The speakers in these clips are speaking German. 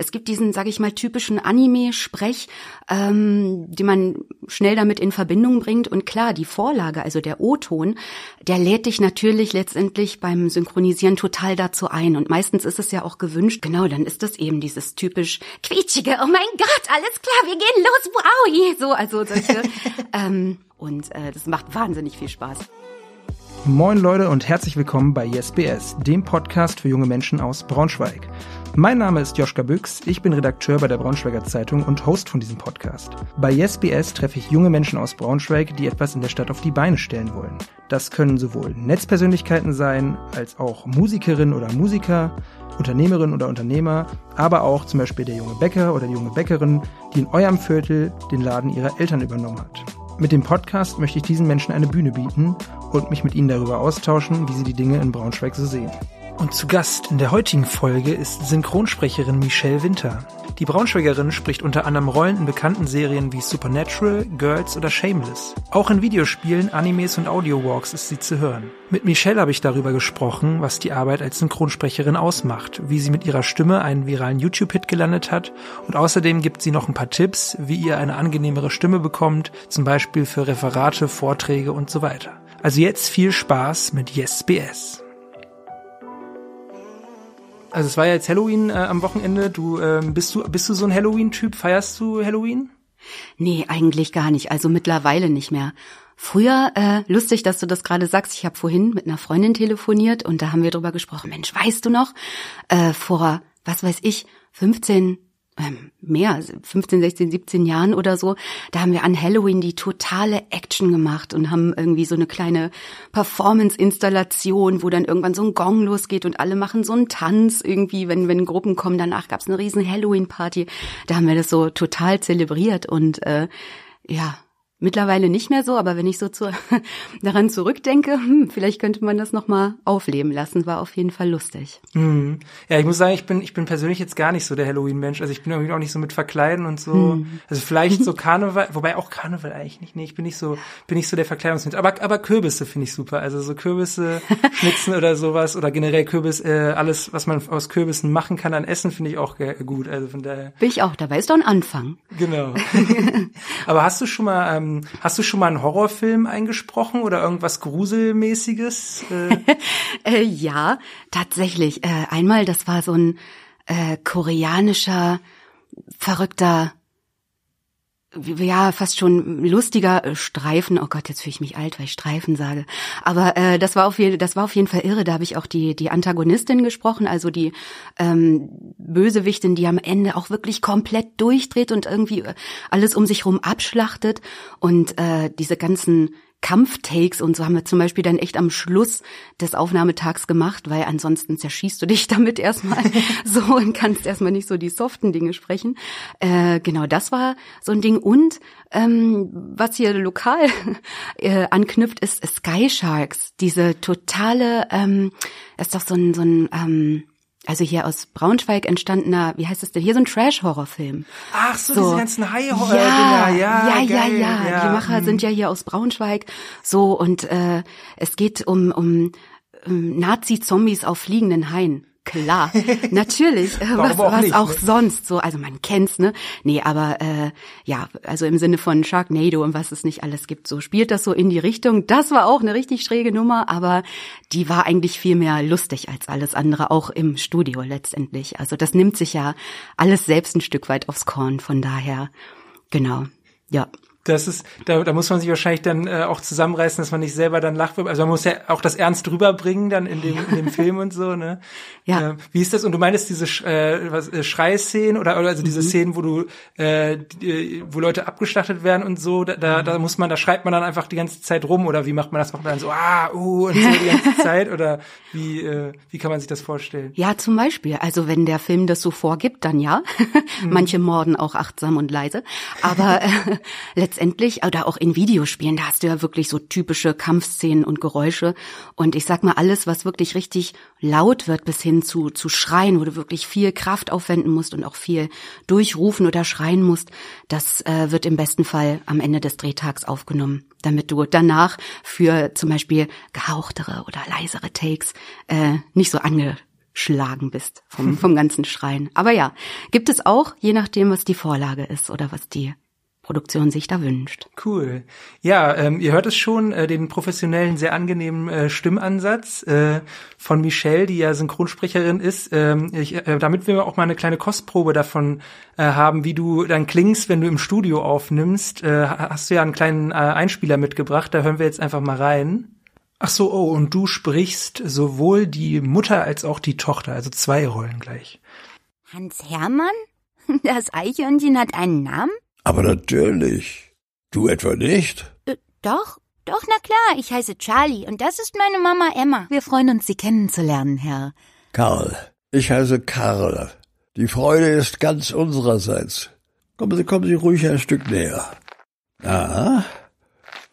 es gibt diesen, sage ich mal, typischen Anime-Sprech, ähm, die man schnell damit in Verbindung bringt. Und klar, die Vorlage, also der O-Ton, der lädt dich natürlich letztendlich beim Synchronisieren total dazu ein. Und meistens ist es ja auch gewünscht, genau, dann ist das eben dieses typisch quietschige, oh mein Gott, alles klar, wir gehen los, wow, so, also solche. ähm, und äh, das macht wahnsinnig viel Spaß. Moin Leute und herzlich willkommen bei YesBS, dem Podcast für junge Menschen aus Braunschweig. Mein Name ist Joschka Büchs, ich bin Redakteur bei der Braunschweiger Zeitung und Host von diesem Podcast. Bei YesBS treffe ich junge Menschen aus Braunschweig, die etwas in der Stadt auf die Beine stellen wollen. Das können sowohl Netzpersönlichkeiten sein, als auch Musikerinnen oder Musiker, Unternehmerinnen oder Unternehmer, aber auch zum Beispiel der junge Bäcker oder die junge Bäckerin, die in eurem Viertel den Laden ihrer Eltern übernommen hat. Mit dem Podcast möchte ich diesen Menschen eine Bühne bieten und mich mit ihnen darüber austauschen, wie sie die Dinge in Braunschweig so sehen. Und zu Gast in der heutigen Folge ist Synchronsprecherin Michelle Winter. Die Braunschweigerin spricht unter anderem Rollen in bekannten Serien wie Supernatural, Girls oder Shameless. Auch in Videospielen, Animes und Audio-Walks ist sie zu hören. Mit Michelle habe ich darüber gesprochen, was die Arbeit als Synchronsprecherin ausmacht, wie sie mit ihrer Stimme einen viralen YouTube-Hit gelandet hat und außerdem gibt sie noch ein paar Tipps, wie ihr eine angenehmere Stimme bekommt, zum Beispiel für Referate, Vorträge und so weiter. Also jetzt viel Spaß mit YesBS. Also es war ja jetzt Halloween äh, am Wochenende. Du ähm, bist du bist du so ein Halloween-Typ? Feierst du Halloween? Nee, eigentlich gar nicht. Also mittlerweile nicht mehr. Früher, äh, lustig, dass du das gerade sagst, ich habe vorhin mit einer Freundin telefoniert und da haben wir drüber gesprochen. Mensch, weißt du noch, äh, vor, was weiß ich, 15, ähm, mehr, 15, 16, 17 Jahren oder so, da haben wir an Halloween die totale Action gemacht und haben irgendwie so eine kleine Performance-Installation, wo dann irgendwann so ein Gong losgeht und alle machen so einen Tanz irgendwie, wenn, wenn Gruppen kommen. Danach gab's eine riesen Halloween-Party. Da haben wir das so total zelebriert und äh, ja, Mittlerweile nicht mehr so, aber wenn ich so zu, daran zurückdenke, hm, vielleicht könnte man das nochmal aufleben lassen. War auf jeden Fall lustig. Mhm. Ja, ich muss sagen, ich bin, ich bin persönlich jetzt gar nicht so der Halloween-Mensch. Also ich bin irgendwie auch nicht so mit Verkleiden und so. Mhm. Also vielleicht so Karneval, wobei auch Karneval eigentlich nicht. Nee, ich bin nicht so, bin nicht so der Verkleidungsmensch. Aber, aber Kürbisse finde ich super. Also so Kürbisse schnitzen oder sowas oder generell Kürbis, äh, alles, was man aus Kürbissen machen kann an Essen, finde ich auch gut. Also von daher. Bin ich auch dabei. Ist doch ein Anfang. Genau. aber hast du schon mal, ähm, ähm, hast du schon mal einen Horrorfilm eingesprochen oder irgendwas Gruselmäßiges? Äh? ja, tatsächlich. Äh, einmal, das war so ein äh, koreanischer, verrückter ja, fast schon lustiger äh, Streifen. Oh Gott, jetzt fühle ich mich alt, weil ich Streifen sage. Aber äh, das war auf jeden, das war auf jeden Fall irre. Da habe ich auch die die Antagonistin gesprochen, also die ähm, Bösewichtin, die am Ende auch wirklich komplett durchdreht und irgendwie äh, alles um sich rum abschlachtet und äh, diese ganzen Kampftakes und so haben wir zum Beispiel dann echt am Schluss des Aufnahmetags gemacht, weil ansonsten zerschießt du dich damit erstmal so und kannst erstmal nicht so die soften Dinge sprechen. Äh, genau, das war so ein Ding. Und ähm, was hier lokal äh, anknüpft, ist Sky Sharks. Diese totale, ähm, ist doch so ein, so ein ähm, also hier aus Braunschweig entstandener, wie heißt das denn, hier so ein Trash-Horrorfilm. Ach so, so, diese ganzen High-Horror. Ja, ja, ja, ja, ja, ja. Die Macher hm. sind ja hier aus Braunschweig. So, und äh, es geht um, um, um Nazi-Zombies auf fliegenden Haien klar, natürlich, äh, was, auch, was nicht, auch ne? sonst so, also man kennt's, ne? Nee, aber äh, ja, also im Sinne von Sharknado und was es nicht alles gibt, so spielt das so in die Richtung. Das war auch eine richtig schräge Nummer, aber die war eigentlich viel mehr lustig als alles andere, auch im Studio letztendlich. Also das nimmt sich ja alles selbst ein Stück weit aufs Korn, von daher, genau, ja das ist, da, da muss man sich wahrscheinlich dann äh, auch zusammenreißen, dass man nicht selber dann lacht. Also man muss ja auch das ernst rüberbringen dann in dem, in dem Film und so, ne? Ja. Äh, wie ist das? Und du meinst diese äh, was, äh, Schreiszenen oder, oder also diese mhm. Szenen, wo du, äh, die, wo Leute abgeschlachtet werden und so, da, da, da muss man, da schreibt man dann einfach die ganze Zeit rum oder wie macht man das? Macht man dann so, ah, uh, und so die ganze Zeit oder wie, äh, wie kann man sich das vorstellen? Ja, zum Beispiel. Also wenn der Film das so vorgibt, dann ja. Mhm. Manche morden auch achtsam und leise. Aber äh, letztendlich, oder auch in Videospielen, da hast du ja wirklich so typische Kampfszenen und Geräusche. Und ich sag mal, alles, was wirklich richtig laut wird, bis hin zu, zu schreien, wo du wirklich viel Kraft aufwenden musst und auch viel durchrufen oder schreien musst, das äh, wird im besten Fall am Ende des Drehtags aufgenommen, damit du danach für zum Beispiel gehauchtere oder leisere Takes äh, nicht so ange abgeschlagen bist vom, vom ganzen Schreien. Aber ja, gibt es auch, je nachdem, was die Vorlage ist oder was die Produktion sich da wünscht. Cool. Ja, ähm, ihr hört es schon, äh, den professionellen, sehr angenehmen äh, Stimmansatz äh, von Michelle, die ja Synchronsprecherin ist. Ähm, ich, äh, damit wir auch mal eine kleine Kostprobe davon äh, haben, wie du dann klingst, wenn du im Studio aufnimmst, äh, hast du ja einen kleinen äh, Einspieler mitgebracht. Da hören wir jetzt einfach mal rein. Ach so, oh, und du sprichst sowohl die Mutter als auch die Tochter, also zwei Rollen gleich. Hans Hermann? Das Eichhörnchen hat einen Namen? Aber natürlich. Du etwa nicht? Äh, doch, doch, na klar. Ich heiße Charlie und das ist meine Mama Emma. Wir freuen uns, Sie kennenzulernen, Herr. Karl. Ich heiße Karl. Die Freude ist ganz unsererseits. Kommen Sie, kommen Sie ruhig ein Stück näher. Na,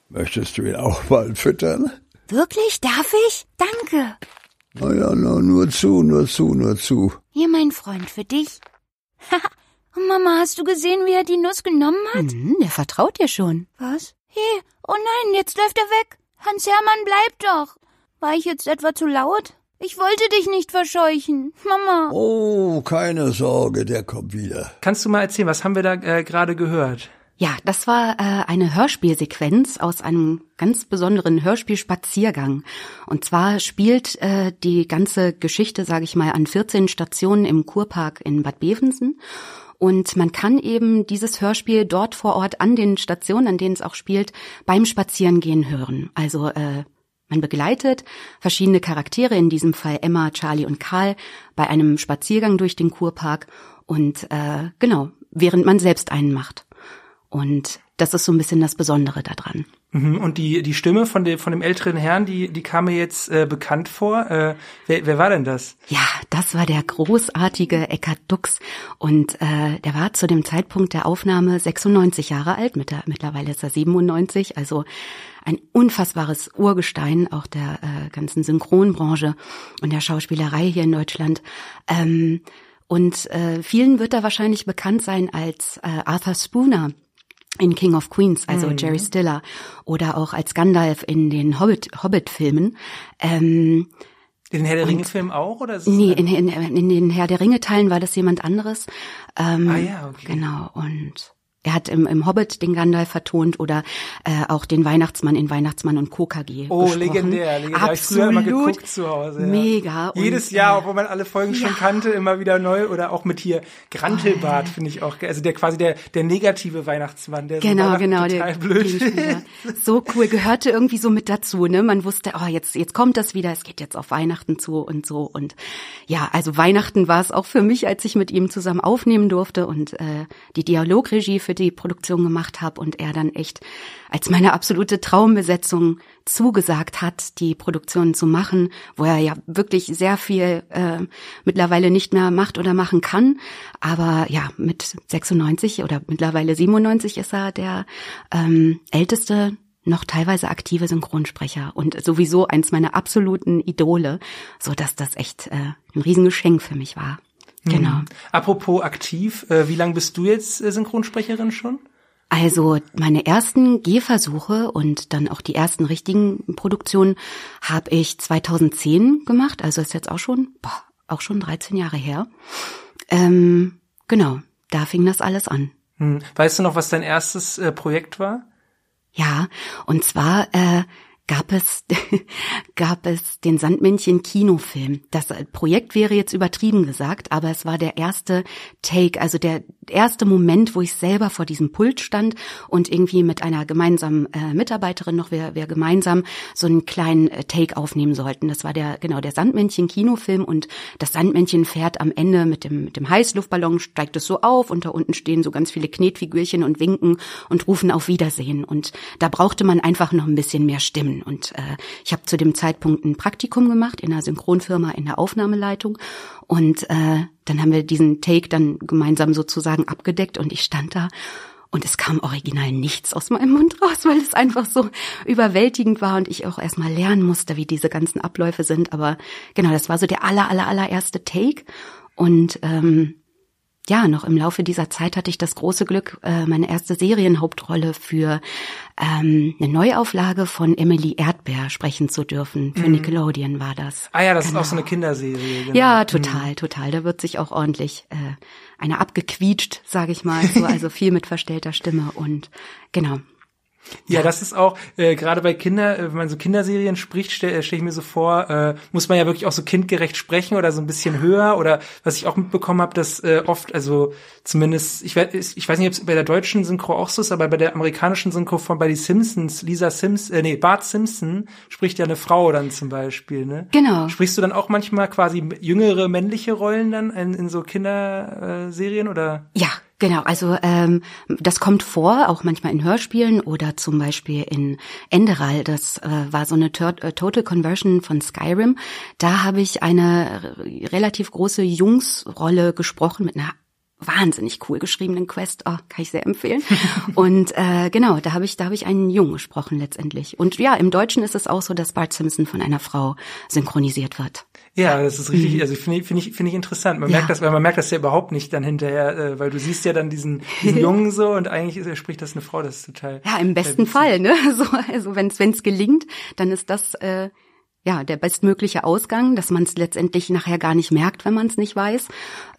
möchtest du ihn auch mal füttern? Wirklich? Darf ich? Danke. Na ja, na, nur zu, nur zu, nur zu. Hier, mein Freund, für dich. Mama, hast du gesehen, wie er die Nuss genommen hat? Mhm, der vertraut dir schon. Was? Hey, oh nein, jetzt läuft er weg. Hans-Hermann, bleib doch. War ich jetzt etwa zu laut? Ich wollte dich nicht verscheuchen. Mama. Oh, keine Sorge, der kommt wieder. Kannst du mal erzählen, was haben wir da äh, gerade gehört? Ja, das war äh, eine Hörspielsequenz aus einem ganz besonderen Hörspielspaziergang. Und zwar spielt äh, die ganze Geschichte, sage ich mal, an 14 Stationen im Kurpark in Bad Bevensen. Und man kann eben dieses Hörspiel dort vor Ort an den Stationen, an denen es auch spielt, beim Spazierengehen hören. Also äh, man begleitet verschiedene Charaktere, in diesem Fall Emma, Charlie und Karl, bei einem Spaziergang durch den Kurpark und äh, genau, während man selbst einen macht. Und das ist so ein bisschen das Besondere daran. Mhm, und die, die Stimme von dem, von dem älteren Herrn, die, die kam mir jetzt äh, bekannt vor. Äh, wer, wer war denn das? Ja, das war der großartige Eckhard Dux. Und äh, der war zu dem Zeitpunkt der Aufnahme 96 Jahre alt. Mit der, mittlerweile ist er 97. Also ein unfassbares Urgestein auch der äh, ganzen Synchronbranche und der Schauspielerei hier in Deutschland. Ähm, und äh, vielen wird er wahrscheinlich bekannt sein als äh, Arthur Spooner in King of Queens, also mhm. Jerry Stiller, oder auch als Gandalf in den Hobbit, Hobbit-Filmen. Ähm, in den Herr der Ringe-Filmen auch? Oder nee, in, in, in, den Herr der Ringe-Teilen war das jemand anderes. Ähm, ah ja, okay. Genau, und er hat im, im Hobbit den Gandalf vertont oder äh, auch den Weihnachtsmann in Weihnachtsmann und KKG. Oh, gesprochen. legendär, legendär. Absolut. Ich früher immer geguckt zu Hause. Ja. Mega. Jedes und, Jahr, äh, obwohl man alle Folgen ja. schon kannte, immer wieder neu oder auch mit hier Grantelbart finde ich auch, also der quasi der der negative Weihnachtsmann, der genau, so genau, total der blöd. So cool, gehörte irgendwie so mit dazu, ne? Man wusste, oh, jetzt jetzt kommt das wieder, es geht jetzt auf Weihnachten zu und so und ja, also Weihnachten war es auch für mich, als ich mit ihm zusammen aufnehmen durfte und äh, die Dialogregie für die Produktion gemacht habe und er dann echt als meine absolute Traumbesetzung zugesagt hat, die Produktion zu machen, wo er ja wirklich sehr viel äh, mittlerweile nicht mehr macht oder machen kann. Aber ja, mit 96 oder mittlerweile 97 ist er der ähm, älteste noch teilweise aktive Synchronsprecher und sowieso eins meiner absoluten Idole, so dass das echt äh, ein Riesengeschenk für mich war. Genau. Hm. Apropos aktiv, äh, wie lange bist du jetzt äh, Synchronsprecherin schon? Also meine ersten Gehversuche und dann auch die ersten richtigen Produktionen habe ich 2010 gemacht, also ist jetzt auch schon, boah, auch schon 13 Jahre her. Ähm, genau, da fing das alles an. Hm. Weißt du noch, was dein erstes äh, Projekt war? Ja, und zwar äh, gab es, gab es den Sandmännchen Kinofilm. Das Projekt wäre jetzt übertrieben gesagt, aber es war der erste Take, also der erste Moment, wo ich selber vor diesem Pult stand und irgendwie mit einer gemeinsamen äh, Mitarbeiterin noch, wir, wir gemeinsam so einen kleinen äh, Take aufnehmen sollten. Das war der, genau, der Sandmännchen Kinofilm und das Sandmännchen fährt am Ende mit dem, mit dem Heißluftballon, steigt es so auf und da unten stehen so ganz viele Knetfigürchen und winken und rufen auf Wiedersehen. Und da brauchte man einfach noch ein bisschen mehr Stimmen. Und äh, ich habe zu dem Zeitpunkt ein Praktikum gemacht in einer Synchronfirma in der Aufnahmeleitung. Und äh, dann haben wir diesen Take dann gemeinsam sozusagen abgedeckt und ich stand da und es kam original nichts aus meinem Mund raus, weil es einfach so überwältigend war und ich auch erstmal lernen musste, wie diese ganzen Abläufe sind. Aber genau, das war so der aller, aller, allererste Take. Und ähm, ja, noch im Laufe dieser Zeit hatte ich das große Glück, äh, meine erste Serienhauptrolle für ähm, eine Neuauflage von Emily Erdbeer sprechen zu dürfen. Für mhm. Nickelodeon war das. Ah ja, das genau. ist auch so eine Kinderserie. Genau. Ja, total, mhm. total. Da wird sich auch ordentlich äh, eine abgequietscht, sage ich mal, so, also viel mit verstellter Stimme und genau. Ja, das ist auch, äh, gerade bei Kinder, äh, wenn man so Kinderserien spricht, stelle äh, stell ich mir so vor, äh, muss man ja wirklich auch so kindgerecht sprechen oder so ein bisschen höher. Oder was ich auch mitbekommen habe, dass äh, oft, also zumindest, ich weiß, ich weiß nicht, ob es bei der deutschen Synchro auch so ist, aber bei der amerikanischen Synchro von bei die Simpsons, Lisa Simpson, äh, nee, Bart Simpson spricht ja eine Frau dann zum Beispiel, ne? Genau. Sprichst du dann auch manchmal quasi jüngere männliche Rollen dann in, in so Kinderserien oder? Ja, Genau, also ähm, das kommt vor, auch manchmal in Hörspielen oder zum Beispiel in Enderal. Das äh, war so eine äh, Total Conversion von Skyrim. Da habe ich eine relativ große Jungsrolle gesprochen mit einer wahnsinnig cool geschriebenen Quest. Oh, kann ich sehr empfehlen. und äh, genau, da habe ich, da habe ich einen Jungen gesprochen letztendlich. Und ja, im Deutschen ist es auch so, dass Bart Simpson von einer Frau synchronisiert wird. Ja, das ist richtig, mhm. also finde ich, finde ich, finde ich interessant. Man ja. merkt das, weil man merkt das ja überhaupt nicht dann hinterher, äh, weil du siehst ja dann diesen, diesen Jungen so und eigentlich ist, spricht das eine Frau, das ist total. Ja, im besten Fall, ne? So, also wenn es wenn es gelingt, dann ist das äh, ja der bestmögliche Ausgang, dass man es letztendlich nachher gar nicht merkt, wenn man es nicht weiß.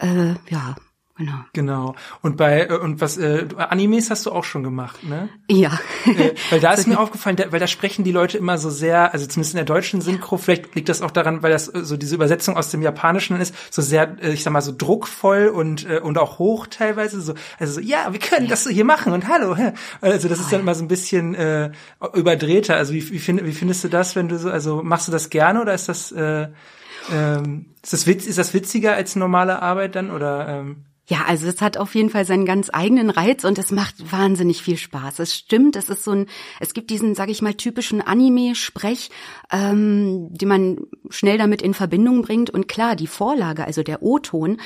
Äh, ja, Genau. Genau. Und bei äh, und was äh, Animes hast du auch schon gemacht, ne? Ja. Äh, weil da ist mir aufgefallen, da, weil da sprechen die Leute immer so sehr, also zumindest in der deutschen Synchro, vielleicht liegt das auch daran, weil das äh, so diese Übersetzung aus dem Japanischen ist, so sehr, äh, ich sag mal so druckvoll und äh, und auch hoch teilweise, so also so, ja, wir können das hier machen und hallo. Also das ist dann immer so ein bisschen äh, überdrehter. Also wie wie, find, wie findest du das, wenn du so, also machst du das gerne oder ist das äh, ähm, ist das witz, ist das witziger als normale Arbeit dann oder ähm? Ja, also es hat auf jeden Fall seinen ganz eigenen Reiz und es macht wahnsinnig viel Spaß. Es stimmt, es ist so ein, es gibt diesen, sage ich mal, typischen Anime-Sprech, ähm, die man schnell damit in Verbindung bringt. Und klar, die Vorlage, also der O-Ton,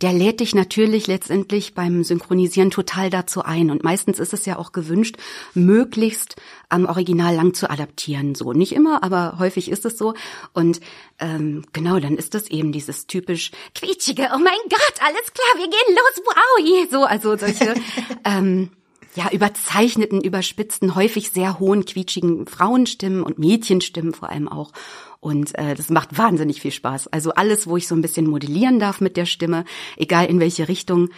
der lädt dich natürlich letztendlich beim Synchronisieren total dazu ein. Und meistens ist es ja auch gewünscht, möglichst am Original lang zu adaptieren. So nicht immer, aber häufig ist es so. Und ähm, genau, dann ist das eben dieses typisch quietschige. Oh mein Gott, alles klar, wir gehen los, wow, so also solche. ähm, ja, überzeichneten, überspitzten, häufig sehr hohen, quietschigen Frauenstimmen und Mädchenstimmen vor allem auch. Und äh, das macht wahnsinnig viel Spaß. Also alles, wo ich so ein bisschen modellieren darf mit der Stimme, egal in welche Richtung.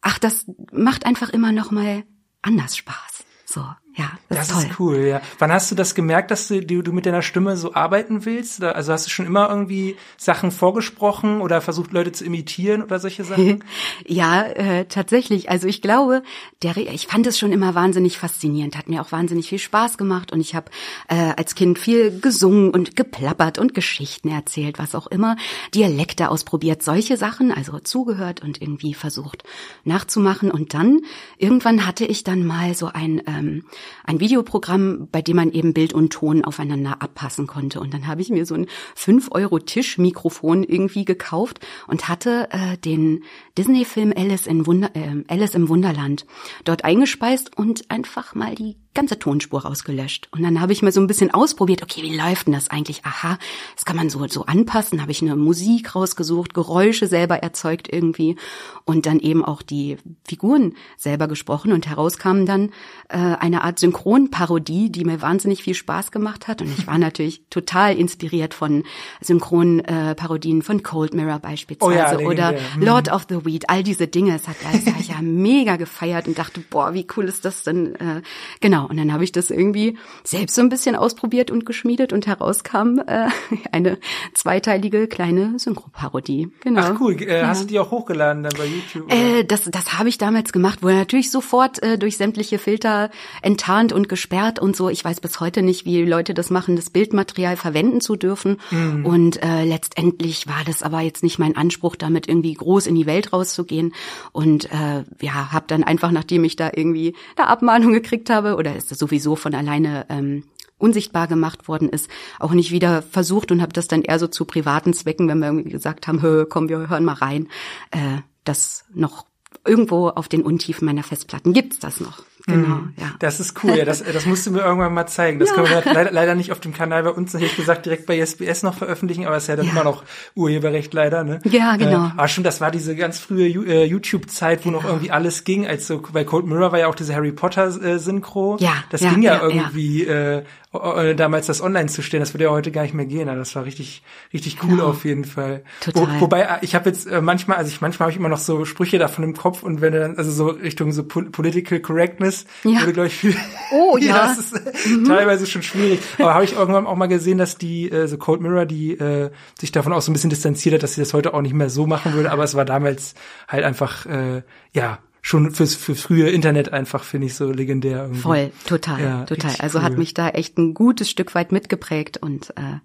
Ach, das macht einfach immer noch mal anders Spaß. So. Ja, das, das ist, ist, cool, ja. Wann hast du das gemerkt, dass du, du mit deiner Stimme so arbeiten willst? Also hast du schon immer irgendwie Sachen vorgesprochen oder versucht, Leute zu imitieren oder solche Sachen? ja, äh, tatsächlich. Also ich glaube, der, ich fand es schon immer wahnsinnig faszinierend, hat mir auch wahnsinnig viel Spaß gemacht und ich habe äh, als Kind viel gesungen und geplappert und Geschichten erzählt, was auch immer, Dialekte ausprobiert, solche Sachen, also zugehört und irgendwie versucht nachzumachen. Und dann irgendwann hatte ich dann mal so ein ähm, ein Videoprogramm, bei dem man eben Bild und Ton aufeinander abpassen konnte. Und dann habe ich mir so ein 5-Euro-Tischmikrofon irgendwie gekauft und hatte äh, den Disney-Film Alice, äh, Alice im Wunderland dort eingespeist und einfach mal die ganze Tonspur rausgelöscht. Und dann habe ich mal so ein bisschen ausprobiert, okay, wie läuft denn das eigentlich? Aha, das kann man so, so anpassen. Habe ich eine Musik rausgesucht, Geräusche selber erzeugt irgendwie und dann eben auch die Figuren selber gesprochen. Und herauskam dann äh, eine Art Synchronparodie, die mir wahnsinnig viel Spaß gemacht hat. Und ich war natürlich total inspiriert von Synchronparodien äh, von Cold Mirror beispielsweise oh ja, oder mhm. Lord of the Weed, all diese Dinge. Es hat alles ja mega gefeiert und dachte, boah, wie cool ist das denn? Äh, genau. Genau, und dann habe ich das irgendwie selbst so ein bisschen ausprobiert und geschmiedet und herauskam äh, eine zweiteilige kleine Synchroparodie. Genau. Ach cool, äh, ja. hast du die auch hochgeladen dann bei YouTube? Äh, das das habe ich damals gemacht, wurde natürlich sofort äh, durch sämtliche Filter enttarnt und gesperrt und so. Ich weiß bis heute nicht, wie Leute das machen, das Bildmaterial verwenden zu dürfen. Mhm. Und äh, letztendlich war das aber jetzt nicht mein Anspruch, damit irgendwie groß in die Welt rauszugehen. Und äh, ja, habe dann einfach, nachdem ich da irgendwie eine Abmahnung gekriegt habe oder ist das sowieso von alleine ähm, unsichtbar gemacht worden ist, auch nicht wieder versucht und habe das dann eher so zu privaten Zwecken, wenn wir irgendwie gesagt haben, komm, wir hören mal rein, äh, das noch irgendwo auf den Untiefen meiner Festplatten gibt's das noch. Genau, Mhm. ja. Das ist cool, ja, das, das musst du mir irgendwann mal zeigen. Das können wir leider, leider nicht auf dem Kanal bei uns, hätte ich gesagt, direkt bei SBS noch veröffentlichen, aber es ist ja dann Ja. immer noch Urheberrecht leider, ne? Ja, genau. Äh, aber stimmt, das war diese ganz frühe äh, YouTube-Zeit, wo noch irgendwie alles ging, als so, bei Cold Mirror war ja auch diese Harry Potter-Synchro. Ja, Das ja, ging ja, ja, ja. irgendwie, Äh, äh, damals das online zu stellen, das würde ja heute gar nicht mehr gehen. Also das war richtig, richtig cool auf jeden Fall. Total. Wo, wobei äh, ich habe jetzt äh, manchmal, also ich manchmal habe ich immer noch so Sprüche davon im Kopf und wenn du dann, also so Richtung so Pol Political Correctness, Ja. würde glaube ich viel. Oh, ja. das ist äh, teilweise schon schwierig. Aber habe ich irgendwann auch mal gesehen, dass die äh, so Cold Mirror, die äh, sich davon auch so ein bisschen distanziert hat, dass sie das heute auch nicht mehr so machen würde. Aber es war damals halt einfach, äh, ja, schon fürs für frühe Internet einfach finde ich so legendär. Irgendwie. Voll, total, Ja, total. Also hat cool. mich da echt ein gutes Stück weit mitgeprägt und äh,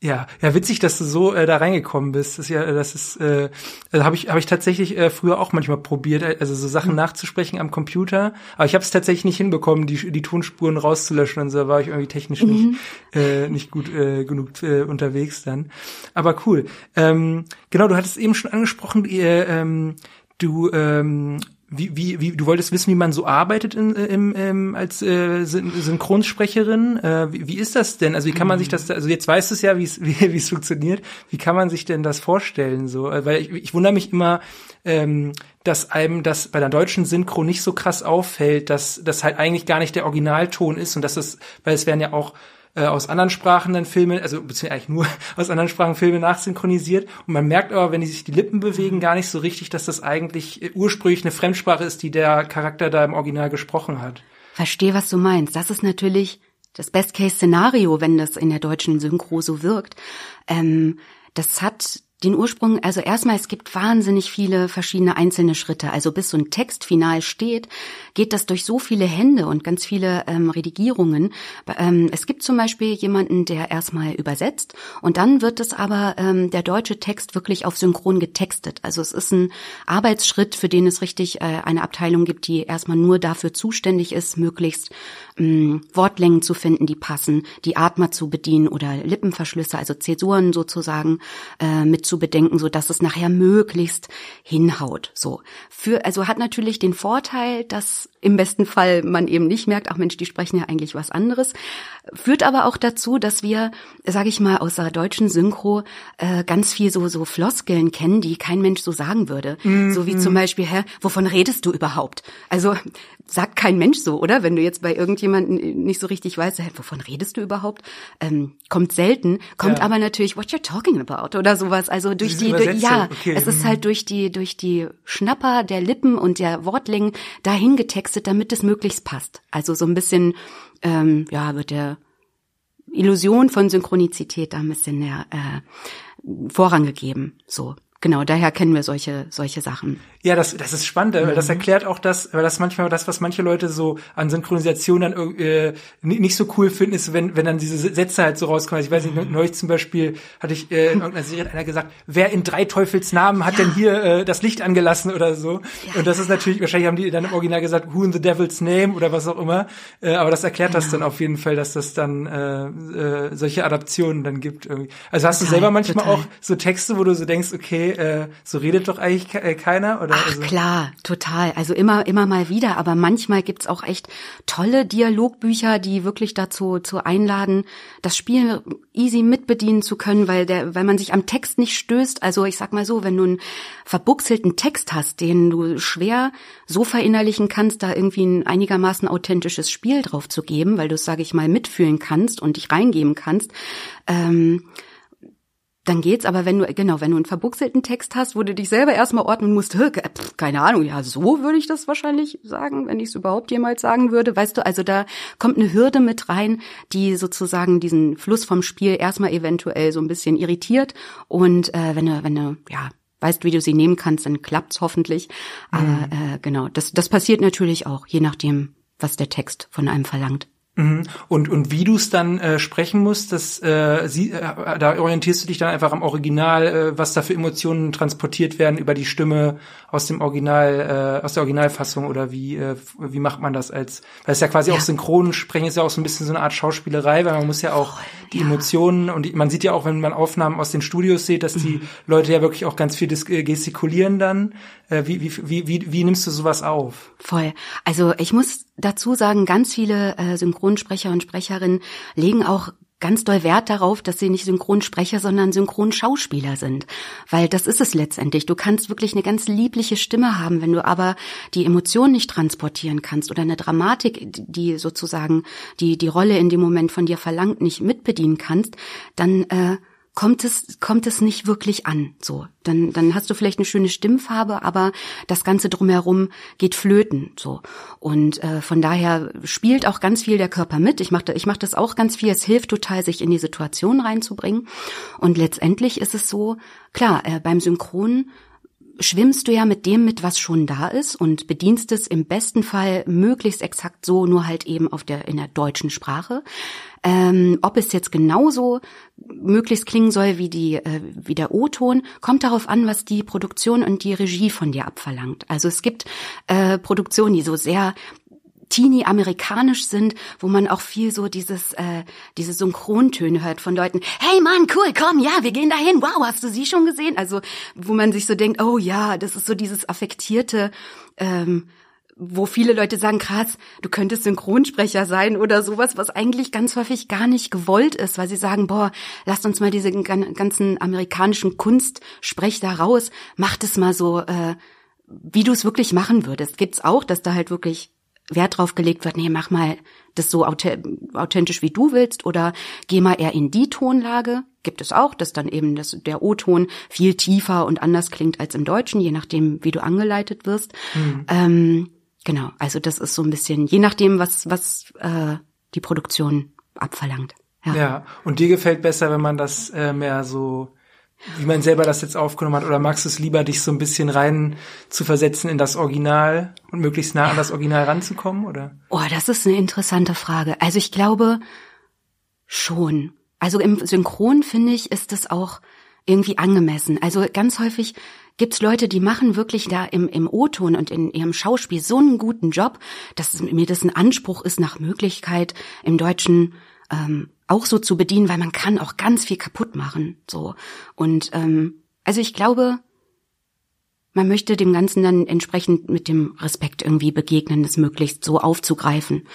ja. Ja, witzig, dass du so äh, da reingekommen bist. Das ist ja, das ist, äh, also habe ich, habe ich tatsächlich äh, früher auch manchmal probiert, äh, also so Mhm. Sachen nachzusprechen am Computer. Aber ich habe es tatsächlich nicht hinbekommen, die, die Tonspuren rauszulöschen und so. Da war ich irgendwie technisch Mhm. nicht, äh, nicht gut äh, genug äh, unterwegs dann. Aber cool. Ähm, genau, du hattest eben schon angesprochen, äh, ähm, du ähm, wie, wie, wie, du wolltest wissen, wie man so arbeitet in, äh, im, ähm, als äh, Syn Synchronsprecherin. Äh, wie, wie ist das denn? Also wie kann man sich das, da- also jetzt weißt du es ja, wie es wie, wie es funktioniert. Wie kann man sich denn das vorstellen? So, Äh, weil ich, ich wundere mich immer, ähm, dass einem das bei der deutschen Synchro nicht so krass auffällt, dass das halt eigentlich gar nicht der Originalton ist und dass es, weil es werden ja auch äh, aus anderen Sprachen dann Filme, also beziehungsweise eigentlich nur aus anderen Sprachen Filme nachsynchronisiert. Und man merkt aber, wenn die sich die Lippen bewegen, gar nicht so richtig, dass das eigentlich äh, ursprünglich eine Fremdsprache ist, die der Charakter da im Original gesprochen hat. Verstehe, was du meinst. Das ist natürlich das Best-Case-Szenario, wenn das in der deutschen Synchro so wirkt. Ähm, das hat den Ursprung, also erstmal, es gibt wahnsinnig viele verschiedene einzelne Schritte. Also bis so ein Text final steht, geht das durch so viele Hände und ganz viele ähm, Redigierungen. Ähm, es gibt zum Beispiel jemanden, der erstmal übersetzt und dann wird es aber ähm, der deutsche Text wirklich auf Synchron getextet. Also es ist ein Arbeitsschritt, für den es richtig äh, eine Abteilung gibt, die erstmal nur dafür zuständig ist, möglichst mh, Wortlängen zu finden, die passen, die Atmer zu bedienen oder Lippenverschlüsse, also Zäsuren sozusagen äh, mit zu bedenken, so dass es nachher möglichst hinhaut. So für also hat natürlich den Vorteil, dass im besten Fall man eben nicht merkt, ach Mensch, die sprechen ja eigentlich was anderes. Führt aber auch dazu, dass wir, sage ich mal, aus der deutschen Synchro äh, ganz viel so so Floskeln kennen, die kein Mensch so sagen würde. So wie zum Beispiel, hä, wovon redest du überhaupt? Also sagt kein Mensch so, oder? Wenn du jetzt bei irgendjemanden nicht so richtig weißt, hä, wovon redest du überhaupt? Ähm, kommt selten, kommt Ja. aber natürlich, what you're talking about oder sowas. Also durch Diese die, durch, ja, okay. es ist Mhm. halt durch die durch die Schnapper der Lippen und der Wortlängen dahin getextet, damit es möglichst passt. Also so ein bisschen, ähm, ja, wird der Illusion von Synchronizität da ein bisschen mehr äh, Vorrang gegeben. So. Genau, daher kennen wir solche, solche Sachen. Ja, das, das ist spannend, weil Mhm. das erklärt auch das, weil das manchmal das, was manche Leute so an Synchronisation dann äh, ni- nicht so cool finden, ist, wenn, wenn dann diese Sätze halt so rauskommen. Also ich weiß nicht, Mhm. neulich zum Beispiel hatte ich äh, in irgendeiner Serie einer gesagt, wer in drei Teufels Namen hat denn hier äh, das Licht angelassen oder so? Und das ist natürlich, wahrscheinlich haben die dann im Original gesagt, who in the devil's name oder was auch immer. Äh, aber das erklärt das Genau. dann auf jeden Fall, dass das dann äh, äh, solche Adaptionen dann gibt. Irgendwie. Also hast du Total, selber manchmal total. auch so Texte, wo du so denkst, okay, äh, so redet doch eigentlich äh, keiner? Oder Ach also, klar, total. Also immer, immer mal wieder. Aber manchmal gibt's auch echt tolle Dialogbücher, die wirklich dazu zu einladen, das Spiel easy mitbedienen zu können, weil der, weil man sich am Text nicht stößt. Also ich sag mal so, wenn du einen verbuchselten Text hast, den du schwer so verinnerlichen kannst, da irgendwie ein einigermaßen authentisches Spiel drauf zu geben, weil du es, sage ich mal, mitfühlen kannst und dich reingeben kannst. Ähm, dann geht's, aber wenn du, genau, wenn du einen verbuchselten Text hast, wo du dich selber erstmal ordnen musst, hä, ke- pf, keine Ahnung, ja, so würde ich das wahrscheinlich sagen, wenn ich es überhaupt jemals sagen würde, weißt du, also da kommt eine Hürde mit rein, die sozusagen diesen Fluss vom Spiel erstmal eventuell so ein bisschen irritiert. Und äh, wenn du, wenn du, ja, weißt, wie du sie nehmen kannst, dann klappt's hoffentlich, aber äh, genau, das, das passiert natürlich auch, je nachdem, was der Text von einem verlangt. Mhm. Und, und wie du es dann äh, sprechen musst, das, äh, sie, äh, da orientierst du dich dann einfach am Original, äh, was da für Emotionen transportiert werden über die Stimme aus dem Original, äh, aus der Originalfassung oder wie, äh, wie macht man das als, weil es ja quasi Ja. auch Synchronsprechen ist ja auch so ein bisschen so eine Art Schauspielerei, weil man muss ja auch die ja. Emotionen und die, man sieht ja auch, wenn man Aufnahmen aus den Studios sieht, dass die Leute ja wirklich auch ganz viel äh, gestikulieren dann. Äh, wie, wie, wie, wie, wie nimmst du sowas auf? Voll. Also ich muss dazu sagen, ganz viele äh, Synchronsprecher und Sprecherinnen legen auch ganz doll Wert darauf, dass sie nicht Synchronsprecher, sondern Synchronschauspieler sind. Weil das ist es letztendlich. Du kannst wirklich eine ganz liebliche Stimme haben, wenn du aber die Emotion nicht transportieren kannst oder eine Dramatik, die sozusagen die, die Rolle in dem Moment von dir verlangt, nicht mitbedienen kannst, dann äh, kommt es, kommt es nicht wirklich an. So, dann, dann hast du vielleicht eine schöne Stimmfarbe, aber das Ganze drumherum geht flöten. So und äh, von daher spielt auch ganz viel der Körper mit. Ich mache, ich mache das auch ganz viel. Es hilft total, sich in die Situation reinzubringen. Und letztendlich ist es so, klar, äh, beim Synchron schwimmst du ja mit dem mit, was schon da ist und bedienst es im besten Fall möglichst exakt so, nur halt eben auf der in der deutschen Sprache. Ähm, ob es jetzt genauso möglichst klingen soll wie die äh, wie der O-Ton, kommt darauf an, was die Produktion und die Regie von dir abverlangt. Also es gibt äh, Produktionen, die so sehr teeny amerikanisch sind, wo man auch viel so dieses äh, diese Synchrontöne hört von Leuten. Hey Mann, cool, komm, ja, wir gehen dahin. Wow, hast du sie schon gesehen? Also wo man sich so denkt, oh ja, das ist so dieses affektierte. Ähm, wo viele Leute sagen, krass, du könntest Synchronsprecher sein oder sowas, was eigentlich ganz häufig gar nicht gewollt ist, weil sie sagen, boah, lasst uns mal diese gan- ganzen amerikanischen Kunstsprech da raus, macht es mal so, äh, wie du es wirklich machen würdest. Gibt's auch, dass da halt wirklich Wert drauf gelegt wird, nee, mach mal das so auth- authentisch, wie du willst, oder geh mal eher in die Tonlage. Gibt es auch, dass dann eben das, der O-Ton viel tiefer und anders klingt als im Deutschen, je nachdem, wie du angeleitet wirst. Ähm, genau, also das ist so ein bisschen, je nachdem, was, was äh, die Produktion abverlangt. Ja. Ja, und dir gefällt besser, wenn man das äh, mehr so, wie man selber das jetzt aufgenommen hat, oder magst du es lieber, dich so ein bisschen rein zu versetzen in das Original und möglichst nah an das Original ranzukommen, oder? Oh, das ist eine interessante Frage. Also ich glaube schon. Also im Synchron finde ich, ist es auch irgendwie angemessen. Also ganz häufig gibt's Leute, die machen wirklich da im, im O-Ton und in ihrem Schauspiel so einen guten Job, dass mir das ein Anspruch ist, nach Möglichkeit im Deutschen ähm, auch so zu bedienen, weil man kann auch ganz viel kaputt machen. So. Und ähm, also ich glaube, man möchte dem Ganzen dann entsprechend mit dem Respekt irgendwie begegnen, es möglichst so aufzugreifen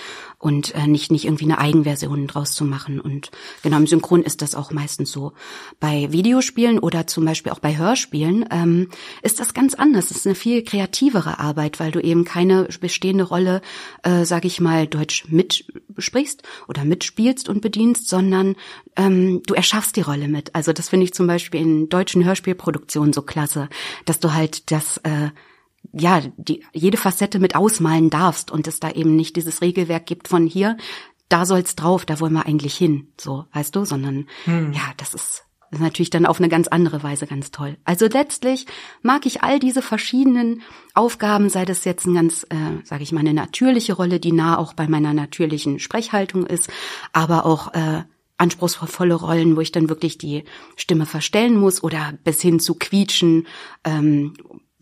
und äh, nicht nicht irgendwie eine Eigenversion draus zu machen. Und genau im Synchron ist das auch meistens so. Bei Videospielen oder zum Beispiel auch bei Hörspielen ähm, ist das ganz anders. Es ist eine viel kreativere Arbeit, weil du eben keine bestehende Rolle, äh, sage ich mal, deutsch mitsprichst oder mitspielst und bedienst, sondern ähm, du erschaffst die Rolle mit. Also das finde ich zum Beispiel in deutschen Hörspielproduktionen so klasse, dass du halt das äh, ja, die, jede Facette mit ausmalen darfst und es da eben nicht dieses Regelwerk gibt von hier, da soll's drauf, da wollen wir eigentlich hin, so, weißt du, sondern ja, das ist, das ist natürlich dann auf eine ganz andere Weise ganz toll. Also letztlich mag ich all diese verschiedenen Aufgaben, sei das jetzt ein ganz, äh, sage ich mal, eine natürliche Rolle, die nah auch bei meiner natürlichen Sprechhaltung ist, aber auch äh, anspruchsvolle Rollen, wo ich dann wirklich die Stimme verstellen muss oder bis hin zu quietschen, ähm,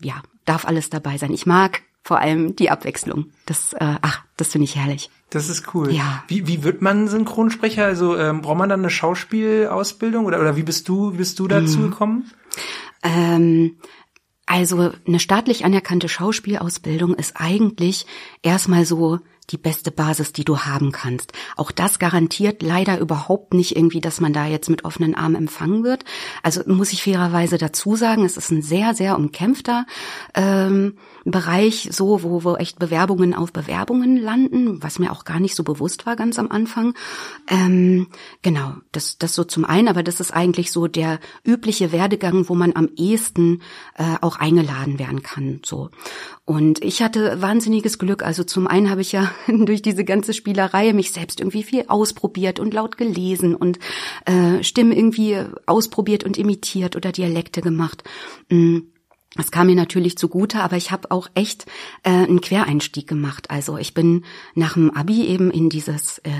ja, darf alles dabei sein. Ich mag vor allem die Abwechslung. Das, äh, ach, das finde ich herrlich. Das ist cool. Ja. Wie, wie wird man Synchronsprecher? Also ähm, braucht man dann eine Schauspielausbildung oder, oder wie bist du, wie bist du dazu Mhm. gekommen? Ähm, also eine staatlich anerkannte Schauspielausbildung ist eigentlich erstmal so die beste Basis, die du haben kannst. Auch das garantiert leider überhaupt nicht irgendwie, dass man da jetzt mit offenen Armen empfangen wird. Also muss ich fairerweise dazu sagen, es ist ein sehr, sehr umkämpfter ähm, Bereich, so wo, wo echt Bewerbungen auf Bewerbungen landen, was mir auch gar nicht so bewusst war ganz am Anfang. Ähm, genau, das, das so zum einen, aber das ist eigentlich so der übliche Werdegang, wo man am ehesten äh, auch eingeladen werden kann. So. Und ich hatte wahnsinniges Glück. Also zum einen habe ich ja durch diese ganze Spielerei mich selbst irgendwie viel ausprobiert und laut gelesen und äh, Stimmen irgendwie ausprobiert und imitiert oder Dialekte gemacht. Mm. Das kam mir natürlich zugute, aber ich habe auch echt äh, einen Quereinstieg gemacht. Also ich bin nach dem Abi eben in dieses äh,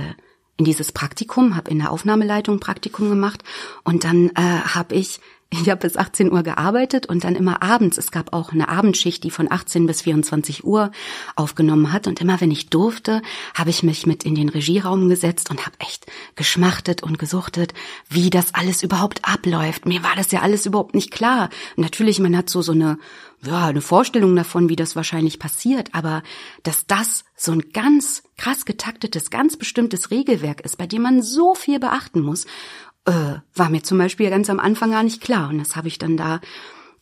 in dieses Praktikum, habe in der Aufnahmeleitung Praktikum gemacht und dann äh, habe ich ich habe bis 18 Uhr gearbeitet und dann immer abends, es gab auch eine Abendschicht, die von 18 bis 24 Uhr aufgenommen hat. Und immer wenn ich durfte, habe ich mich mit in den Regieraum gesetzt und habe echt geschmachtet und gesuchtet, wie das alles überhaupt abläuft. Mir war das ja alles überhaupt nicht klar. natürlich, man hat so so eine ja, eine Vorstellung davon, wie das wahrscheinlich passiert, aber dass das so ein ganz krass getaktetes, ganz bestimmtes Regelwerk ist, bei dem man so viel beachten muss äh, war mir zum Beispiel ganz am Anfang gar nicht klar. Und das habe ich dann da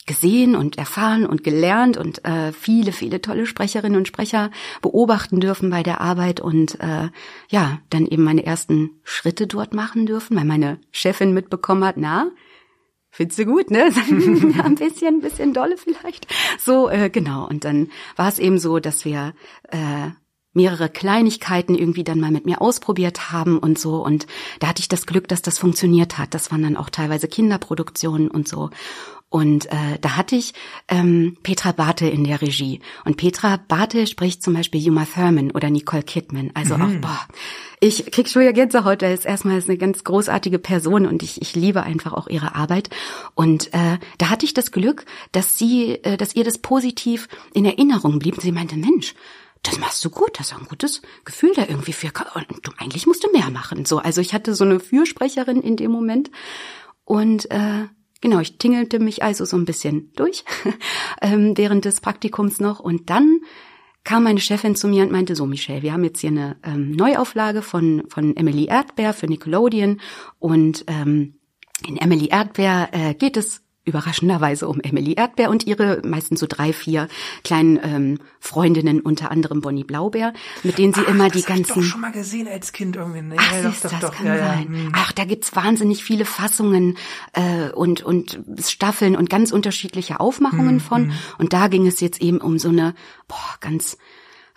gesehen und erfahren und gelernt und äh, viele, viele tolle Sprecherinnen und Sprecher beobachten dürfen bei der Arbeit und äh, ja, dann eben meine ersten Schritte dort machen dürfen, weil meine Chefin mitbekommen hat, na, findest du gut, ne? ein bisschen, ein bisschen dolle vielleicht. So, äh, genau. Und dann war es eben so, dass wir äh, mehrere Kleinigkeiten irgendwie dann mal mit mir ausprobiert haben und so. Und da hatte ich das Glück, dass das funktioniert hat. Das waren dann auch teilweise Kinderproduktionen und so. Und äh, da hatte ich ähm, Petra Barthe in der Regie. Und Petra Barthe spricht zum Beispiel Uma Thurman oder Nicole Kidman. Also mhm. auch, boah, ich krieg schon ja Gänsehaut, weil es erstmal ist eine ganz großartige Person und ich, ich liebe einfach auch ihre Arbeit. Und äh, da hatte ich das Glück, dass sie, äh, dass ihr das positiv in Erinnerung blieb. Und sie meinte, Mensch, das machst du gut, das ist ein gutes Gefühl da irgendwie für, und du, eigentlich musst du mehr machen. So, also ich hatte so eine Fürsprecherin in dem Moment und, äh, genau, ich tingelte mich also so ein bisschen durch, ähm, während des Praktikums noch und dann kam meine Chefin zu mir und meinte so, Michelle, wir haben jetzt hier eine ähm, Neuauflage von, von Emily Erdbeer für Nickelodeon und, ähm, in Emily Erdbeer äh, geht es überraschenderweise um Emily Erdbeer und ihre meistens so drei, vier kleinen ähm, Freundinnen, unter anderem Bonnie Blaubeer, mit denen sie Ach, immer die ganzen. Das ich doch schon mal gesehen als Kind irgendwie. Ne? Ach, ja, siehst, doch, das doch, kann ja, sein. Ja. Hm. Ach, da gibt's wahnsinnig viele Fassungen äh, und und Staffeln und ganz unterschiedliche Aufmachungen hm, von. Hm. Und da ging es jetzt eben um so eine boah, ganz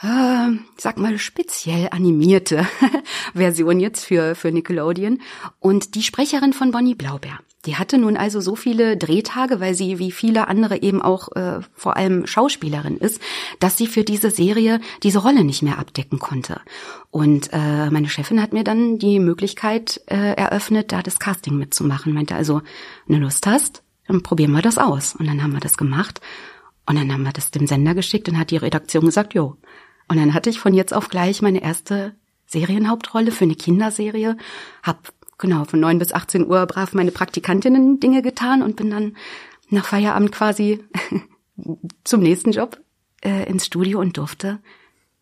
äh, sag mal, speziell animierte Version jetzt für, für Nickelodeon. Und die Sprecherin von Bonnie Blaubeer, die hatte nun also so viele Drehtage, weil sie wie viele andere eben auch äh, vor allem Schauspielerin ist, dass sie für diese Serie diese Rolle nicht mehr abdecken konnte. Und äh, meine Chefin hat mir dann die Möglichkeit äh, eröffnet, da das Casting mitzumachen. Meinte also, wenn du Lust hast, dann probieren wir das aus. Und dann haben wir das gemacht. Und dann haben wir das dem Sender geschickt und hat die Redaktion gesagt, jo, und dann hatte ich von jetzt auf gleich meine erste Serienhauptrolle für eine Kinderserie, hab genau von neun bis 18 Uhr brav meine Praktikantinnen Dinge getan und bin dann nach Feierabend quasi zum nächsten Job äh, ins Studio und durfte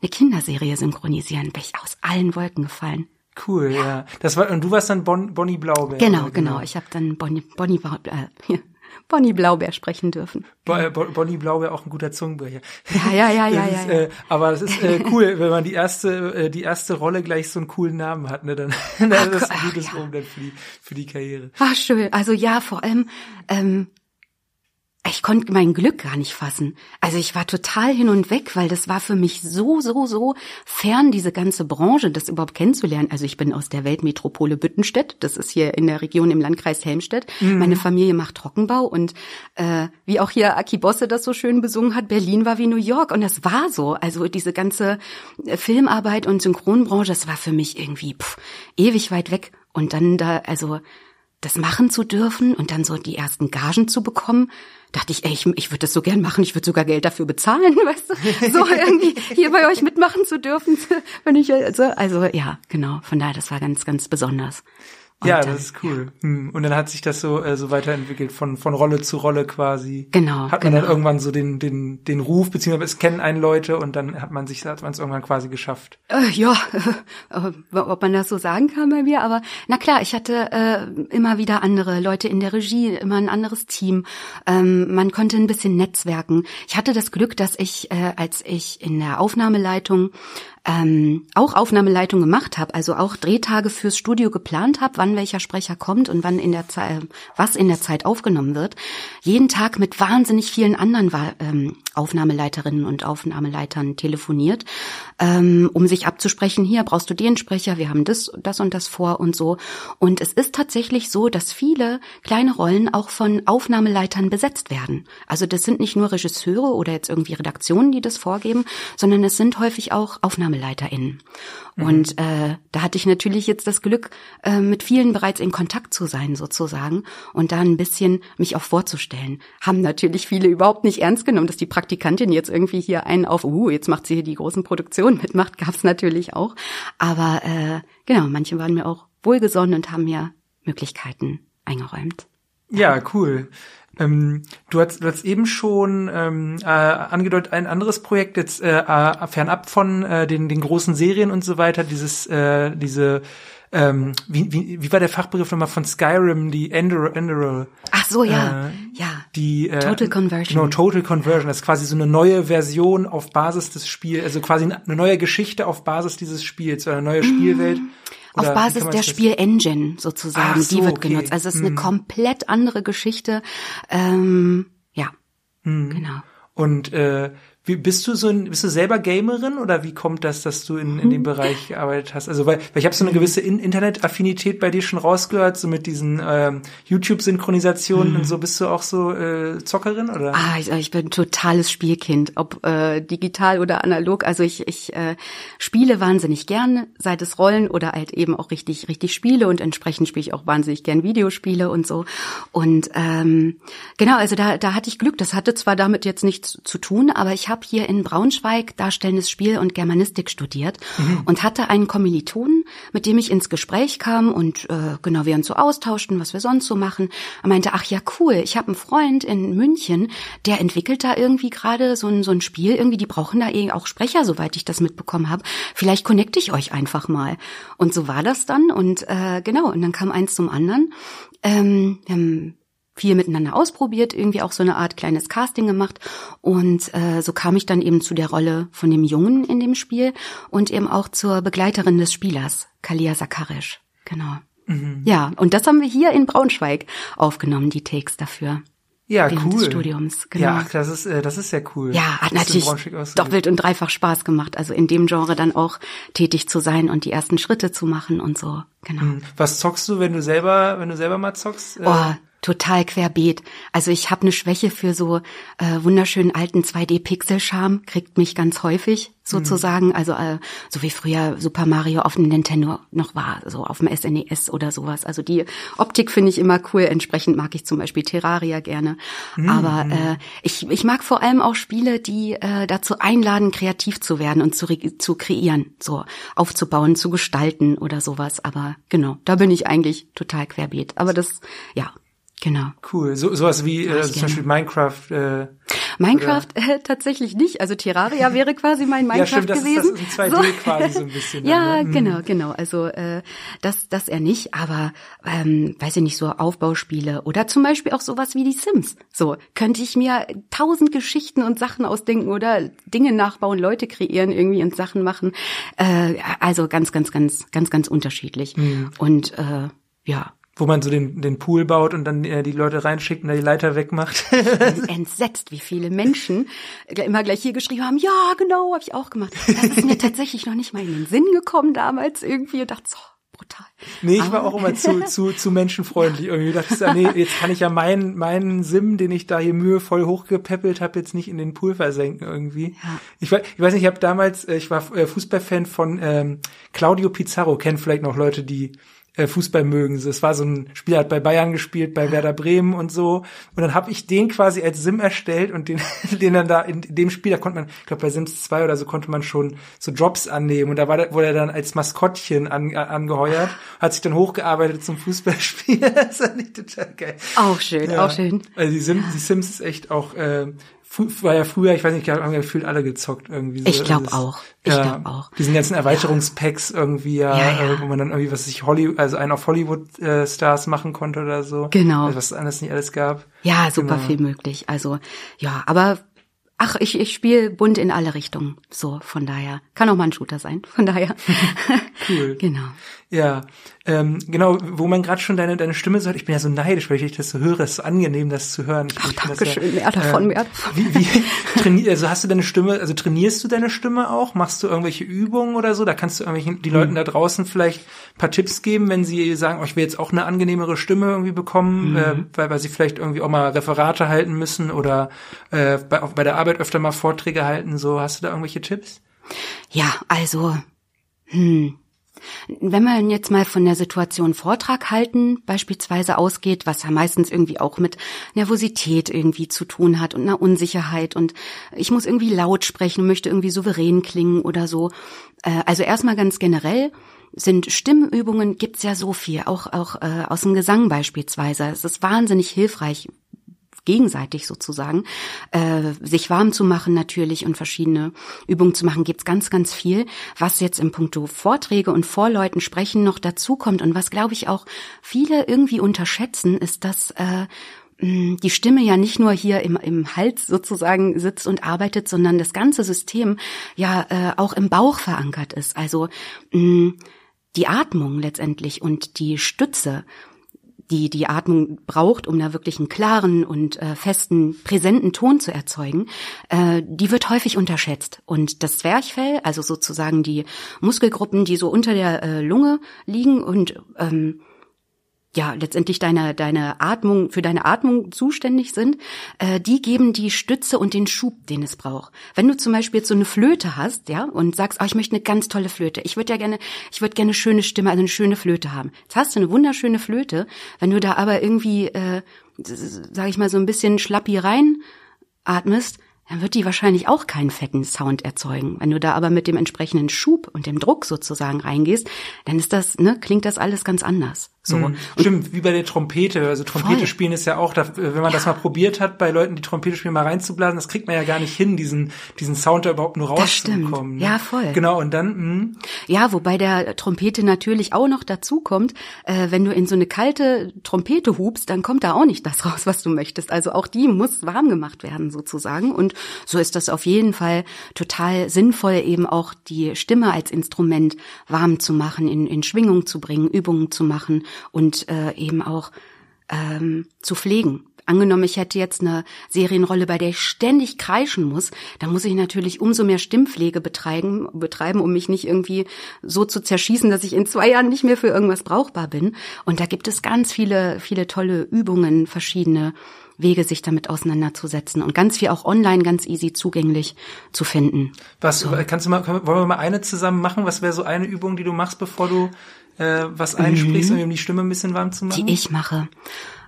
eine Kinderserie synchronisieren. Bin ich aus allen Wolken gefallen. Cool, ja. ja. Das war und du warst dann bon, Bonnie Blaubeer. Genau, genau, genau. Ich habe dann Bonnie Bonnie äh, Bonnie Blaubeer sprechen dürfen. Äh, Bonnie Blaubeer auch ein guter Zungenbrecher. Ja, ja, ja, ja, ist, ja, Äh, aber es ist äh, cool, wenn man die erste äh, die erste Rolle gleich so einen coolen Namen hat, ne, dann, dann ach, ist das ein gutes ja. dann für die für die Karriere. Ach schön, also ja, vor allem ähm, ich konnte mein Glück gar nicht fassen. Also ich war total hin und weg, weil das war für mich so, so, so fern, diese ganze Branche, das überhaupt kennenzulernen. Also ich bin aus der Weltmetropole Büttenstedt, das ist hier in der Region im Landkreis Helmstedt. Mhm. Meine Familie macht Trockenbau und äh, wie auch hier Aki Bosse das so schön besungen hat, Berlin war wie New York und das war so. Also diese ganze äh, Filmarbeit und Synchronbranche, das war für mich irgendwie pff, ewig weit weg. Und dann da, also das machen zu dürfen und dann so die ersten Gagen zu bekommen, dachte ich, ey, ich, ich würde das so gern machen, ich würde sogar Geld dafür bezahlen, weißt du, so irgendwie hier bei euch mitmachen zu dürfen, wenn ich also, also ja, genau, von daher, das war ganz, ganz besonders. Und ja, das ist cool. Hm. Und dann hat sich das so äh, so weiterentwickelt von von Rolle zu Rolle quasi. Genau. Hat man genau. dann irgendwann so den den den Ruf beziehungsweise es kennen einen Leute und dann hat man sich hat man es irgendwann quasi geschafft. Äh, ja, ob man das so sagen kann bei mir, aber na klar, ich hatte äh, immer wieder andere Leute in der Regie, immer ein anderes Team. Ähm, man konnte ein bisschen netzwerken. Ich hatte das Glück, dass ich äh, als ich in der Aufnahmeleitung ähm, auch Aufnahmeleitung gemacht habe, also auch Drehtage fürs Studio geplant habe, wann welcher Sprecher kommt und wann in der Zeit, was in der Zeit aufgenommen wird, jeden Tag mit wahnsinnig vielen anderen ähm, Aufnahmeleiterinnen und Aufnahmeleitern telefoniert, ähm, um sich abzusprechen, hier brauchst du den Sprecher, wir haben das, das und das vor und so. Und es ist tatsächlich so, dass viele kleine Rollen auch von Aufnahmeleitern besetzt werden. Also das sind nicht nur Regisseure oder jetzt irgendwie Redaktionen, die das vorgeben, sondern es sind häufig auch AufnahmeleiterInnen. Mhm. Und äh, da hatte ich natürlich jetzt das Glück, äh, mit vielen bereits in Kontakt zu sein sozusagen und da ein bisschen mich auch vorzustellen. Haben natürlich viele überhaupt nicht ernst genommen, dass die Praktikantin jetzt irgendwie hier einen auf, uh, jetzt macht sie hier die großen Produktionen mitmacht, gab's natürlich auch. Aber äh, genau, manche waren mir auch wohlgesonnen und haben mir Möglichkeiten eingeräumt. Ja, cool. Ähm, du, hast, du hast eben schon ähm, äh, angedeutet, ein anderes Projekt jetzt äh, äh, fernab von äh, den, den großen Serien und so weiter, dieses, äh, diese ähm, wie, wie, wie war der Fachbegriff nochmal von Skyrim, die Enderal? Enderal Ach so, ja, äh, ja. Die, äh, Total Conversion. Genau, Total Conversion. Das ist quasi so eine neue Version auf Basis des Spiels, also quasi eine neue Geschichte auf Basis dieses Spiels, eine neue Spielwelt. Mm. Oder auf Basis der Spielengine sozusagen, so, die wird okay. genutzt. Also es ist hm. eine komplett andere Geschichte. Ähm, ja, hm. genau. Und äh, wie bist du so ein, bist du selber Gamerin oder wie kommt das, dass du in, in dem Bereich gearbeitet hast? Also weil, weil ich habe so eine gewisse in Internet-Affinität bei dir schon rausgehört, so mit diesen ähm, YouTube-Synchronisationen mhm. und so. Bist du auch so äh, Zockerin oder? Ah, ich, ich bin ein totales Spielkind, ob äh, digital oder analog. Also ich, ich äh, spiele wahnsinnig gerne, seit es Rollen oder halt eben auch richtig richtig spiele und entsprechend spiele ich auch wahnsinnig gern Videospiele und so. Und ähm, genau, also da da hatte ich Glück. Das hatte zwar damit jetzt nichts zu tun, aber ich habe hier in Braunschweig Darstellendes Spiel und Germanistik studiert mhm. und hatte einen Kommilitonen, mit dem ich ins Gespräch kam und äh, genau wir uns so austauschten, was wir sonst so machen. Er meinte, ach ja, cool, ich habe einen Freund in München, der entwickelt da irgendwie gerade so ein, so ein Spiel, irgendwie, die brauchen da eh auch Sprecher, soweit ich das mitbekommen habe. Vielleicht connecte ich euch einfach mal. Und so war das dann und äh, genau, und dann kam eins zum anderen. Ähm, wir haben viel miteinander ausprobiert, irgendwie auch so eine Art kleines Casting gemacht und äh, so kam ich dann eben zu der Rolle von dem Jungen in dem Spiel und eben auch zur Begleiterin des Spielers, Kalia Sakarisch. Genau. Mhm. Ja, und das haben wir hier in Braunschweig aufgenommen, die Takes dafür. Ja, cool. Des Studiums, genau. Ja, das ist äh, das ist sehr cool. Ja, hat natürlich doppelt und dreifach Spaß gemacht, also in dem Genre dann auch tätig zu sein und die ersten Schritte zu machen und so. Genau. Mhm. Was zockst du, wenn du selber, wenn du selber mal zockst? Oh, total querbeet. Also ich habe eine Schwäche für so äh, wunderschönen alten 2D-Pixel-Charme, kriegt mich ganz häufig sozusagen. Mhm. Also äh, so wie früher Super Mario auf dem Nintendo noch war, so auf dem SNES e oder sowas. Also die Optik finde ich immer cool. Entsprechend mag ich zum Beispiel Terraria gerne. Mhm. Aber äh, ich, ich mag vor allem auch Spiele, die äh, dazu einladen, kreativ zu werden und zu, zu kreieren, so aufzubauen, zu gestalten oder sowas. Aber genau, da bin ich eigentlich total querbeet. Aber das, ja, Genau. Cool. So sowas wie äh, zum Beispiel Minecraft. Äh, Minecraft äh, tatsächlich nicht. Also Terraria wäre quasi mein Minecraft ja, stimmt, das gewesen. Ist, das ist ein 2D so. quasi so ein bisschen. ja, dann, ne? genau, genau. Also äh, das, das er nicht, aber ähm, weiß ich nicht, so Aufbauspiele oder zum Beispiel auch sowas wie die Sims. So könnte ich mir tausend Geschichten und Sachen ausdenken oder Dinge nachbauen, Leute kreieren irgendwie und Sachen machen. Äh, also ganz, ganz, ganz, ganz, ganz unterschiedlich. Mhm. Und äh, ja, wo man so den, den Pool baut und dann äh, die Leute reinschickt und da die Leiter wegmacht. Entsetzt, wie viele Menschen immer gleich hier geschrieben haben, ja, genau, habe ich auch gemacht. Das ist mir tatsächlich noch nicht mal in den Sinn gekommen damals irgendwie und dachte so, brutal. Nee, ich war auch immer zu, zu, zu menschenfreundlich irgendwie. Ich dachte, nee, jetzt kann ich ja meinen, meinen Sim, den ich da hier mühevoll hochgepäppelt habe, jetzt nicht in den Pool versenken irgendwie. Ja. Ich, weiß, ich weiß nicht, ich habe damals, äh, ich war äh, Fußballfan von ähm, Claudio Pizarro, kennen vielleicht noch Leute, die Fußball mögen. Es war so ein Spieler, hat bei Bayern gespielt, bei Werder Bremen und so. Und dann habe ich den quasi als Sim erstellt und den, den dann da in dem Spiel, da konnte man, ich glaube bei Sims 2 oder so konnte man schon so Jobs annehmen. Und da war wurde er dann als Maskottchen an, angeheuert, hat sich dann hochgearbeitet zum Fußballspiel. das war nicht total geil. Auch schön, ja. auch schön. Also die Sims, die Sims ist echt auch äh, war ja früher, ich weiß nicht, haben ja gefühlt alle gezockt irgendwie. So. Ich glaube auch. Ich ja, glaube auch. Diesen ganzen Erweiterungspacks irgendwie, ja, ja, ja, wo man dann irgendwie, was sich Hollywood, also einen auf Hollywood-Stars äh, machen konnte oder so. Genau. Also, was es anders nicht alles gab. Ja, super genau. viel möglich. Also, ja, aber Ach, ich, ich spiele bunt in alle Richtungen. So, von daher. Kann auch mal ein Shooter sein. Von daher. cool. genau. Ja, ähm, genau, wo man gerade schon deine, deine Stimme sagt, ich bin ja so neidisch, weil ich das so höre, es ist so angenehm, das zu hören. Ich, Ach, danke ja, schön, mehr davon, äh, mehr davon. Wie, wie trainier, also hast du deine Stimme, also trainierst du deine Stimme auch? Machst du irgendwelche Übungen oder so? Da kannst du irgendwelchen, die Leuten da draußen vielleicht paar Tipps geben, wenn sie sagen, oh, ich will jetzt auch eine angenehmere Stimme irgendwie bekommen, mhm. äh, weil, weil sie vielleicht irgendwie auch mal Referate halten müssen oder äh, bei, auch bei der Arbeit öfter mal Vorträge halten. So, hast du da irgendwelche Tipps? Ja, also, hm, wenn man jetzt mal von der Situation Vortrag halten beispielsweise ausgeht, was ja meistens irgendwie auch mit Nervosität irgendwie zu tun hat und einer Unsicherheit und ich muss irgendwie laut sprechen, möchte irgendwie souverän klingen oder so. Äh, also erstmal ganz generell sind Stimmübungen gibt's ja so viel, auch auch äh, aus dem Gesang beispielsweise. Es ist wahnsinnig hilfreich, gegenseitig sozusagen, äh, sich warm zu machen natürlich und verschiedene Übungen zu machen, gibt's ganz, ganz viel, was jetzt im Punkto Vorträge und Vorleuten sprechen noch dazukommt und was, glaube ich, auch viele irgendwie unterschätzen, ist, dass äh, die Stimme ja nicht nur hier im, im Hals sozusagen sitzt und arbeitet, sondern das ganze System ja äh, auch im Bauch verankert ist. Also mh, die Atmung letztendlich und die Stütze die die Atmung braucht, um da wirklich einen klaren und äh, festen, präsenten Ton zu erzeugen, äh, die wird häufig unterschätzt. Und das Zwerchfell, also sozusagen die Muskelgruppen, die so unter der äh, Lunge liegen und ähm, ja letztendlich deine deine Atmung für deine Atmung zuständig sind, äh, die geben die Stütze und den Schub, den es braucht. Wenn du zum Beispiel jetzt so eine Flöte hast, ja, und sagst, oh, ich möchte eine ganz tolle Flöte, ich würde ja gerne, ich würde gerne eine schöne Stimme, also eine schöne Flöte haben. Jetzt hast du eine wunderschöne Flöte, wenn du da aber irgendwie, äh, sag ich mal so ein bisschen schlappi rein atmest, dann wird die wahrscheinlich auch keinen fetten Sound erzeugen. Wenn du da aber mit dem entsprechenden Schub und dem Druck sozusagen reingehst, dann ist das, ne, klingt das alles ganz anders. So. Mhm. Stimmt, wie bei der Trompete. Also Trompete voll. spielen ist ja auch, wenn man ja. das mal probiert hat, bei Leuten, die Trompete spielen, mal reinzublasen, das kriegt man ja gar nicht hin, diesen, diesen Sound da überhaupt nur rauszubekommen. Ne? Ja, voll. Genau, und dann, mh. Ja, wobei der Trompete natürlich auch noch dazu kommt, äh, wenn du in so eine kalte Trompete hubst, dann kommt da auch nicht das raus, was du möchtest. Also auch die muss warm gemacht werden, sozusagen. Und so ist das auf jeden Fall total sinnvoll, eben auch die Stimme als Instrument warm zu machen, in, in Schwingung zu bringen, Übungen zu machen und äh, eben auch ähm, zu pflegen. Angenommen, ich hätte jetzt eine Serienrolle, bei der ich ständig kreischen muss, dann muss ich natürlich umso mehr Stimmpflege betreiben, betreiben, um mich nicht irgendwie so zu zerschießen, dass ich in zwei Jahren nicht mehr für irgendwas brauchbar bin. Und da gibt es ganz viele, viele tolle Übungen, verschiedene Wege, sich damit auseinanderzusetzen und ganz viel auch online ganz easy zugänglich zu finden. Was so. kannst du mal, wollen wir mal eine zusammen machen? Was wäre so eine Übung, die du machst, bevor du äh, was einsprichst, mhm. um die Stimme ein bisschen warm zu machen? Die ich mache.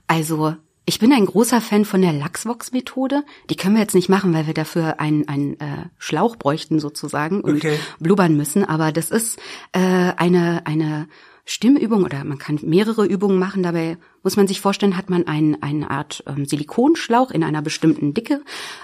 Also ich bin ein großer Fan von der Lachsvox-Methode. Die können wir jetzt nicht machen, weil wir dafür einen, einen äh, Schlauch bräuchten sozusagen und okay. blubbern müssen. Aber das ist äh, eine eine Stimmübung oder man kann mehrere Übungen machen. Dabei muss man sich vorstellen, hat man ein, eine Art ähm, Silikonschlauch in einer bestimmten Dicke,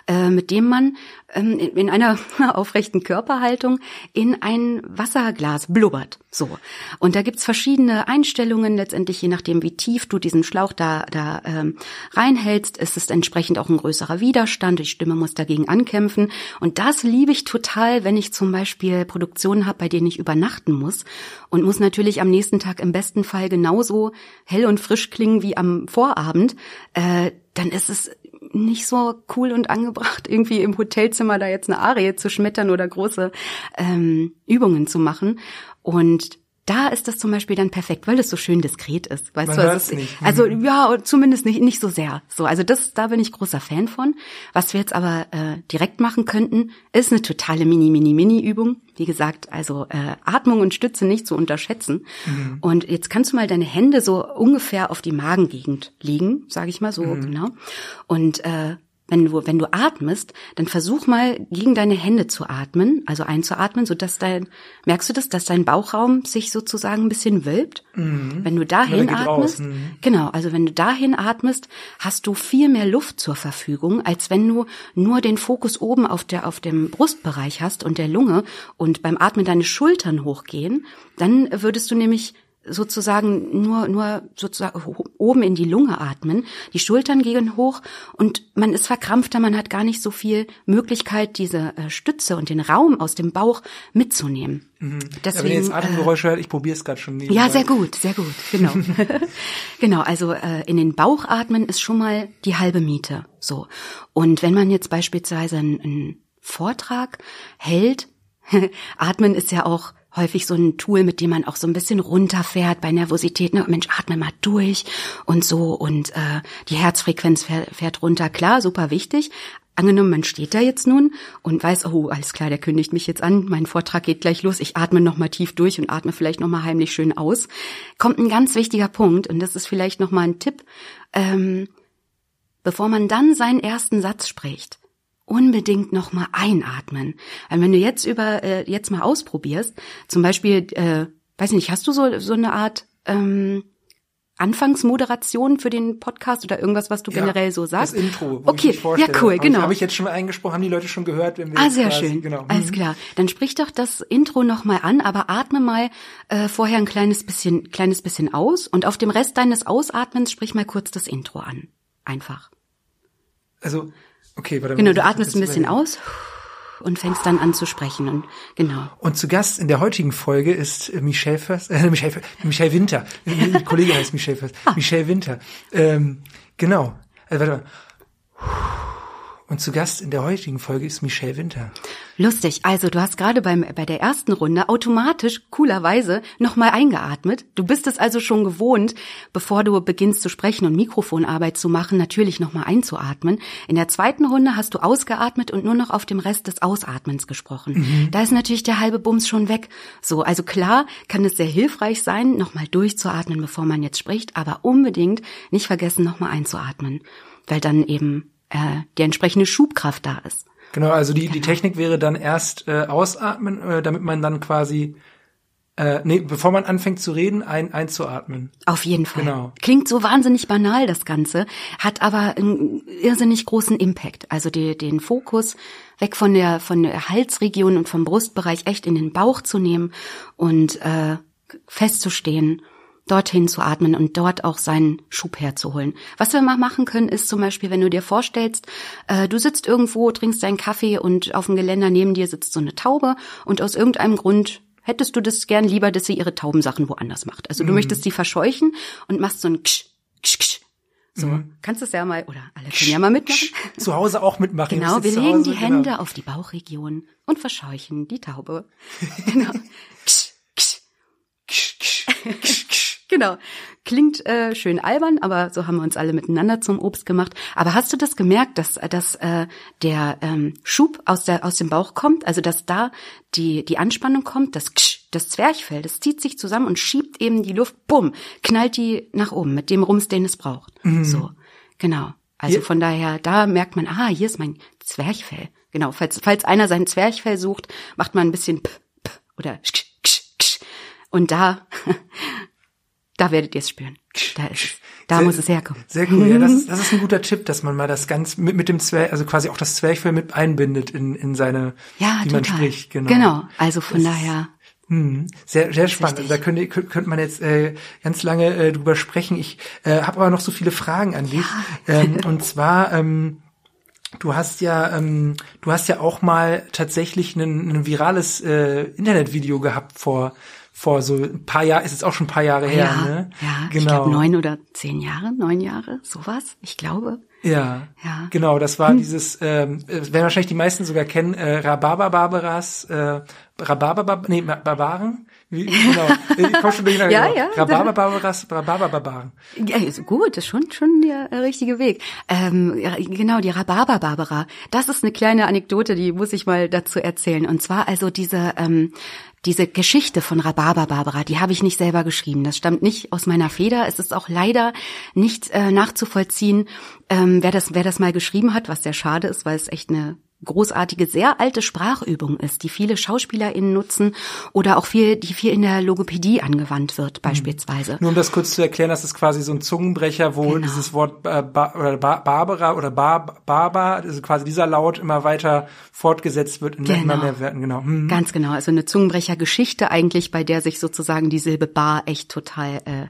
äh, mit dem man ähm, in, in einer aufrechten Körperhaltung in ein Wasserglas blubbert. So. Und da gibt's verschiedene Einstellungen, letztendlich je nachdem, wie tief du diesen Schlauch da, da ähm, reinhältst, ist es entsprechend auch ein größerer Widerstand. Die Stimme muss dagegen ankämpfen. Und das liebe ich total, wenn ich zum Beispiel Produktionen habe, bei denen ich übernachten muss und muss natürlich am nächsten nächsten Tag im besten Fall genauso hell und frisch klingen wie am Vorabend, äh, dann ist es nicht so cool und angebracht, irgendwie im Hotelzimmer da jetzt eine Arie zu schmettern oder große ähm, Übungen zu machen. Und da ist das zum Beispiel dann perfekt, weil es so schön diskret ist. Weißt Man du, also, nicht. also ja, zumindest nicht nicht so sehr. So, also das, da bin ich großer Fan von. Was wir jetzt aber äh, direkt machen könnten, ist eine totale Mini Mini Mini Übung. Wie gesagt, also äh, Atmung und Stütze nicht zu unterschätzen. Mhm. Und jetzt kannst du mal deine Hände so ungefähr auf die Magengegend liegen, sage ich mal so mhm. genau. Und äh, wenn du, wenn du atmest, dann versuch mal gegen deine Hände zu atmen, also einzuatmen, so dass dein, merkst du das, dass dein Bauchraum sich sozusagen ein bisschen wölbt? Mhm. Wenn du dahin atmest, mhm. genau, also wenn du dahin atmest, hast du viel mehr Luft zur Verfügung, als wenn du nur den Fokus oben auf der, auf dem Brustbereich hast und der Lunge und beim Atmen deine Schultern hochgehen, dann würdest du nämlich sozusagen nur, nur sozusagen oben in die Lunge atmen. Die Schultern gehen hoch und man ist verkrampfter, man hat gar nicht so viel Möglichkeit, diese äh, Stütze und den Raum aus dem Bauch mitzunehmen. Mhm. Deswegen, ja, wenn ihr jetzt Atemgeräusche äh, hört, ich probiere es gerade schon. Nebenbei. Ja, sehr gut, sehr gut, genau. genau, also äh, in den Bauch atmen ist schon mal die halbe Miete. So. Und wenn man jetzt beispielsweise einen, einen Vortrag hält, Atmen ist ja auch häufig so ein Tool, mit dem man auch so ein bisschen runterfährt bei Nervosität. Ne? Mensch, atme mal durch und so und äh, die Herzfrequenz fährt, fährt runter. Klar, super wichtig. Angenommen, man steht da jetzt nun und weiß, oh, alles klar, der kündigt mich jetzt an, mein Vortrag geht gleich los, ich atme nochmal tief durch und atme vielleicht nochmal heimlich schön aus. Kommt ein ganz wichtiger Punkt und das ist vielleicht nochmal ein Tipp, ähm, bevor man dann seinen ersten Satz spricht, unbedingt noch mal einatmen. Weil wenn du jetzt über äh, jetzt mal ausprobierst, zum Beispiel, äh, weiß nicht, hast du so so eine Art ähm, Anfangsmoderation für den Podcast oder irgendwas, was du ja, generell so sagst? Das Intro. Okay, ich ja cool, genau. Habe ich jetzt schon mal eingesprochen, haben die Leute schon gehört, wenn wir Ah, sehr quasi, schön. Genau. Alles mhm. klar. Dann sprich doch das Intro noch mal an, aber atme mal äh, vorher ein kleines bisschen kleines bisschen aus und auf dem Rest deines Ausatmens sprich mal kurz das Intro an. Einfach. Also Okay, warte Genau, du atmest ein bisschen aus und fängst dann an zu sprechen und genau. Und zu Gast in der heutigen Folge ist äh, Michelle First, äh, Michelle, Michelle Winter. Die Kollegin heißt Michelle First. Ah. Michelle Winter. Ähm, genau. Also, warte mal. Und zu Gast in der heutigen Folge ist Michelle Winter. Lustig. Also du hast gerade beim bei der ersten Runde automatisch coolerweise nochmal eingeatmet. Du bist es also schon gewohnt, bevor du beginnst zu sprechen und Mikrofonarbeit zu machen, natürlich nochmal einzuatmen. In der zweiten Runde hast du ausgeatmet und nur noch auf dem Rest des Ausatmens gesprochen. Mhm. Da ist natürlich der halbe Bums schon weg. So, also klar kann es sehr hilfreich sein, nochmal durchzuatmen, bevor man jetzt spricht, aber unbedingt nicht vergessen, nochmal einzuatmen, weil dann eben äh, die entsprechende Schubkraft da ist. Genau, also die, genau. die Technik wäre dann erst äh, ausatmen, äh, damit man dann quasi äh, nee, bevor man anfängt zu reden, ein, einzuatmen. Auf jeden Fall. Genau. Klingt so wahnsinnig banal, das Ganze, hat aber einen irrsinnig großen Impact. Also die, den Fokus weg von der, von der Halsregion und vom Brustbereich echt in den Bauch zu nehmen und äh, festzustehen dorthin zu atmen und dort auch seinen Schub herzuholen. Was wir mal machen können, ist zum Beispiel, wenn du dir vorstellst, äh, du sitzt irgendwo, trinkst deinen Kaffee und auf dem Geländer neben dir sitzt so eine Taube und aus irgendeinem Grund hättest du das gern lieber, dass sie ihre Taubensachen woanders macht. Also du mhm. möchtest sie verscheuchen und machst so ein Ksch, Ksch, Ksch. So, mhm. kannst du es ja mal, oder alle können ja mal mitmachen. Zu Hause auch mitmachen. Genau, wir legen Hause, die Hände genau. auf die Bauchregion und verscheuchen die Taube. genau. Ksch, ksch, ksch, ksch, ksch. Genau. Klingt äh, schön albern, aber so haben wir uns alle miteinander zum Obst gemacht. Aber hast du das gemerkt, dass, dass äh, der ähm, Schub aus, der, aus dem Bauch kommt? Also dass da die, die Anspannung kommt, das Ksch, das Zwerchfell, das zieht sich zusammen und schiebt eben die Luft, bumm, knallt die nach oben mit dem Rums, den es braucht. Mhm. So, genau. Also hier. von daher, da merkt man, ah, hier ist mein Zwerchfell. Genau, falls, falls einer sein Zwerchfell sucht, macht man ein bisschen p, p oder ksch, ksch, ksch. Und da da werdet ihr es spüren. Da ist Da sehr, muss es herkommen. Sehr cool. Ja, das, ist, das ist ein guter Tipp, dass man mal das ganz mit, mit dem Zwerg, also quasi auch das Zwerchfell mit einbindet in, in seine, ja, wie total. man spricht. Genau. Genau. Also von das daher. Hm, sehr, sehr spannend. Also da könnte, könnte man jetzt äh, ganz lange äh, drüber sprechen. Ich äh, habe aber noch so viele Fragen an dich. Ja. Ähm, und zwar, ähm, du hast ja, ähm, du hast ja auch mal tatsächlich ein, ein virales äh, Internetvideo gehabt vor vor so ein paar Jahren, ist jetzt auch schon ein paar Jahre her, ja, ne? Ja, genau. ich glaube neun oder zehn Jahre, neun Jahre, sowas, ich glaube. Ja, ja. genau, das war hm. dieses, ähm, werden wahrscheinlich die meisten sogar kennen, äh, Rhabarber Barbaras, äh, Rhabarber, nee, Barbaren, wie, genau, ich komm schon durcheinander. ja, genau. ja. Rhabarber Barbaras, Rhabarber Barbaren. Ja, ist gut, ist schon, schon der äh, richtige Weg. Ähm, genau, die Rhabarber Barbara, das ist eine kleine Anekdote, die muss ich mal dazu erzählen. Und zwar also diese, ähm, diese Geschichte von Rhabarber Barbara, die habe ich nicht selber geschrieben. Das stammt nicht aus meiner Feder. Es ist auch leider nicht äh, nachzuvollziehen, ähm, wer das, wer das mal geschrieben hat, was sehr schade ist, weil es echt eine großartige, sehr alte Sprachübung ist, die viele SchauspielerInnen nutzen oder auch viel, die viel in der Logopädie angewandt wird, beispielsweise. Nur um das kurz zu erklären, das ist quasi so ein Zungenbrecher, wo genau. dieses Wort äh, ba oder ba Barbara oder Bar Barbar, also quasi dieser Laut immer weiter fortgesetzt wird in genau. immer mehr Werten, genau. Mhm. Ganz genau, also eine Zungenbrechergeschichte eigentlich, bei der sich sozusagen die Silbe Bar echt total äh,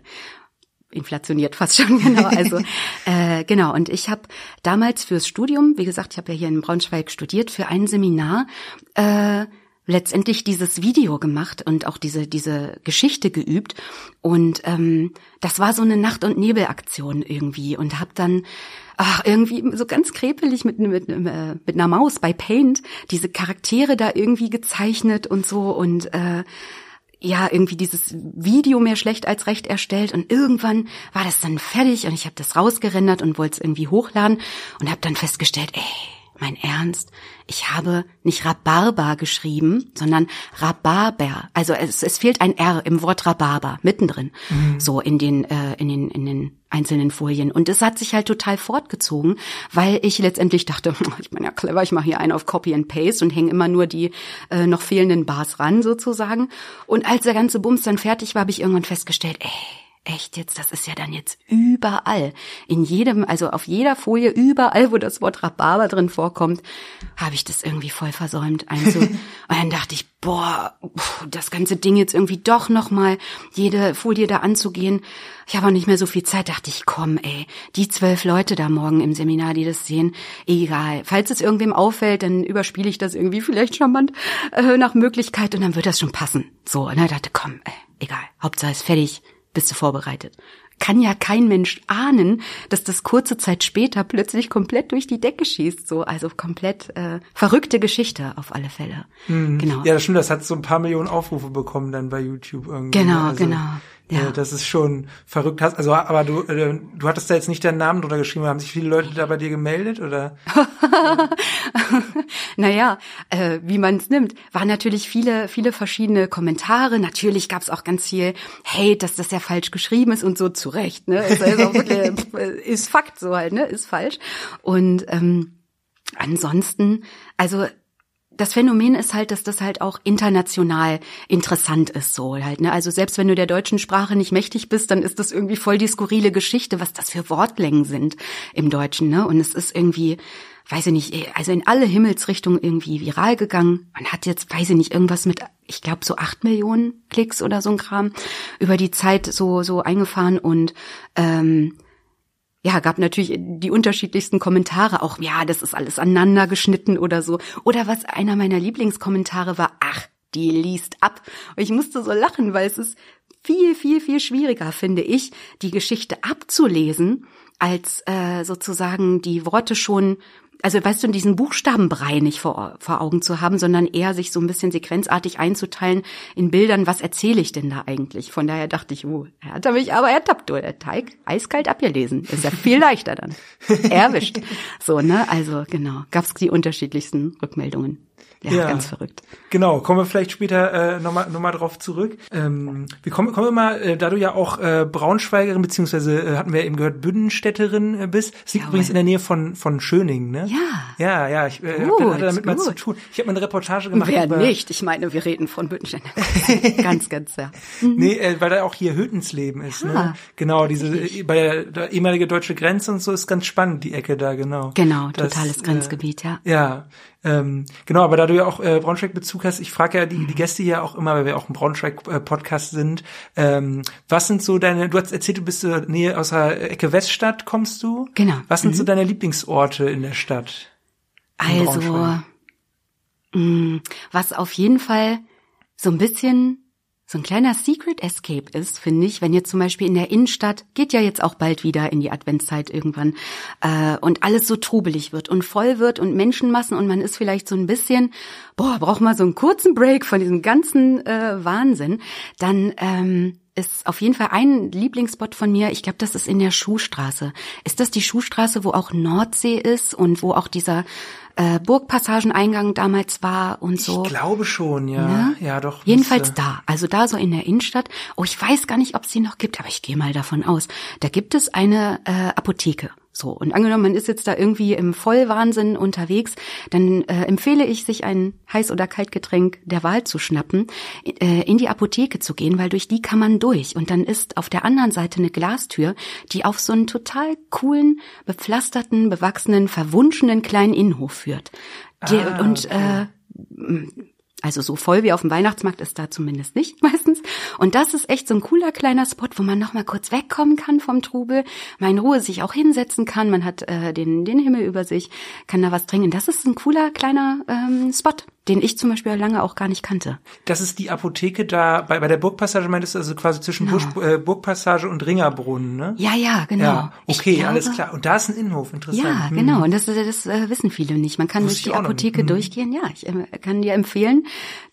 inflationiert fast schon genau. Also äh, genau. Und ich habe damals fürs Studium wie gesagt ich habe ja hier in Braunschweig studiert für ein Seminar äh, letztendlich dieses Video gemacht und auch diese diese Geschichte geübt. Und ähm, das war so eine Nacht und Nebelaktion irgendwie und habe dann ach, irgendwie so ganz krepelig mit, mit, mit einer Maus bei Paint diese Charaktere da irgendwie gezeichnet und so. Und äh, ja irgendwie dieses Video mehr schlecht als recht erstellt und irgendwann war das dann fertig und ich habe das rausgerendert und wollte es irgendwie hochladen und habe dann festgestellt, ey, mein Ernst, ich habe nicht Rhabarber geschrieben, sondern Rhabarber. Also es, es fehlt ein R im Wort Rhabarber mittendrin, mhm. so in den äh, in den in den einzelnen Folien. Und es hat sich halt total fortgezogen, weil ich letztendlich dachte, ich bin ja clever, ich mache hier einen auf Copy and Paste und hänge immer nur die äh, noch fehlenden Bars ran sozusagen. Und als der ganze Bums dann fertig war, habe ich irgendwann festgestellt, ey Echt jetzt, das ist ja dann jetzt überall. In jedem, also auf jeder Folie, überall, wo das Wort Rhabarber drin vorkommt, habe ich das irgendwie voll versäumt einzu. und dann dachte ich, boah, das ganze Ding jetzt irgendwie doch nochmal jede Folie da anzugehen. Ich habe auch nicht mehr so viel Zeit, dachte ich, komm, ey, die zwölf Leute da morgen im Seminar, die das sehen, egal. Falls es irgendwem auffällt, dann überspiele ich das irgendwie vielleicht charmant äh, nach Möglichkeit und dann wird das schon passen. So, und dann dachte, komm, ey, egal, Hauptsache ist fertig bist du vorbereitet. Kann ja kein Mensch ahnen, dass das kurze Zeit später plötzlich komplett durch die Decke schießt. So, also komplett äh, verrückte Geschichte auf alle Fälle. Mhm. Genau. Ja, das stimmt. Das hat so ein paar Millionen Aufrufe bekommen dann bei YouTube irgendwie. Genau, also, genau. Ja. das ist schon verrückt. Also, aber du, äh, du hattest da jetzt nicht deinen Namen drunter geschrieben. Haben sich viele Leute da bei dir gemeldet oder? naja, äh, wie man es nimmt, waren natürlich viele, viele verschiedene Kommentare. Natürlich gab es auch ganz viel Hate, dass das ja falsch geschrieben ist und so zu Recht. Ne, ist, also wirklich, ist Fakt so halt, ne, ist falsch. Und ähm, ansonsten, also das Phänomen ist halt, dass das halt auch international interessant ist, so halt, ne? Also selbst wenn du der deutschen Sprache nicht mächtig bist, dann ist das irgendwie voll die skurrile Geschichte, was das für Wortlängen sind im Deutschen, ne? Und es ist irgendwie, weiß ich nicht, also in alle Himmelsrichtungen irgendwie viral gegangen. Man hat jetzt, weiß ich nicht, irgendwas mit, ich glaube, so acht Millionen Klicks oder so ein Kram über die Zeit so, so eingefahren und, ähm, ja, gab natürlich die unterschiedlichsten Kommentare, auch ja, das ist alles aneinander geschnitten oder so. Oder was einer meiner Lieblingskommentare war, ach, die liest ab. Und ich musste so lachen, weil es ist viel, viel, viel schwieriger, finde ich, die Geschichte abzulesen, als äh, sozusagen die Worte schon also weißt du, diesen Buchstabenbrei nicht vor, vor Augen zu haben, sondern eher sich so ein bisschen sequenzartig einzuteilen in Bildern, was erzähle ich denn da eigentlich? Von daher dachte ich, oh, er hat mich aber ertappt, der Teig eiskalt abgelesen. Ist ja viel leichter dann. Erwischt. So, ne? Also genau, gab's die unterschiedlichsten Rückmeldungen. Ja, ja, ganz verrückt. Genau, kommen wir vielleicht später äh, nochmal noch mal drauf zurück. Ähm, wir kommen, kommen wir mal, äh, da du ja auch äh, Braunschweigerin, beziehungsweise äh, hatten wir eben gehört, Bündенstädterin äh, bist. Es liegt Jawohl. übrigens in der Nähe von, von Schöningen, ne? Ja. Ja, ja, ich äh, gut, hatte damit gut. mal zu tun. Ich habe mal eine Reportage gemacht. Wer über, nicht? Ich meine, wir reden von Bündenstädten. ganz, ganz, ja. Mhm. Nee, äh, weil da auch hier Hüttensleben ist, ja, ne? Genau, diese, äh, bei der, der ehemalige deutsche Grenze und so ist ganz spannend, die Ecke da, genau. Genau, das, totales Grenzgebiet, äh, ja. Ja, ähm, genau, aber da du ja auch äh, Braunschweig-Bezug hast, ich frage ja die, die Gäste hier auch immer, weil wir auch ein Braunschweig-Podcast sind, ähm, was sind so deine, du hast erzählt, du bist der Nähe aus der Ecke Weststadt, kommst du? Genau. Was sind mhm. so deine Lieblingsorte in der Stadt? In also, mh, mm, was auf jeden Fall so ein bisschen so ein kleiner Secret Escape ist, finde ich, wenn jetzt zum Beispiel in der Innenstadt, geht ja jetzt auch bald wieder in die Adventszeit irgendwann, äh, und alles so trubelig wird und voll wird und Menschenmassen und man ist vielleicht so ein bisschen, boah, braucht mal so einen kurzen Break von diesem ganzen äh, Wahnsinn, dann ähm, ist auf jeden Fall ein Lieblingsspot von mir. Ich glaube, das ist in der Schuhstraße. Ist das die Schuhstraße, wo auch Nordsee ist und wo auch dieser äh, Burgpassageneingang damals war und so? Ich glaube schon, ja. Ne? Ja, doch. Jedenfalls müsste. da. Also da so in der Innenstadt. Oh, ich weiß gar nicht, ob es sie noch gibt, aber ich gehe mal davon aus. Da gibt es eine äh, Apotheke So, und angenommen, man ist jetzt da irgendwie im Vollwahnsinn unterwegs, dann äh, empfehle ich, sich ein Heiß- oder Kaltgetränk der Wahl zu schnappen, äh, in die Apotheke zu gehen, weil durch die kann man durch. Und dann ist auf der anderen Seite eine Glastür, die auf so einen total coolen, bepflasterten, bewachsenen, verwunschenen kleinen Innenhof führt. Die, Ah, und okay. äh, also so voll wie auf dem Weihnachtsmarkt ist da zumindest nicht meistens. Und das ist echt so ein cooler kleiner Spot, wo man noch mal kurz wegkommen kann vom Trubel, mal in Ruhe sich auch hinsetzen kann. Man hat äh, den, den Himmel über sich, kann da was trinken. Das ist ein cooler kleiner ähm, Spot, den ich zum Beispiel lange auch gar nicht kannte. Das ist die Apotheke da, bei, bei der Burgpassage meintest du also quasi zwischen Busch, äh, Burgpassage und Ringerbrunnen, ne? Ja, ja, genau. Ja, okay, glaube- alles klar. Und da ist ein Innenhof, interessant. Ja, Hm. genau. Und das, das äh, wissen viele nicht. Man kann Wusste durch die. Apotheke Mhm. durchgehen. Ja, ich äh, kann dir empfehlen,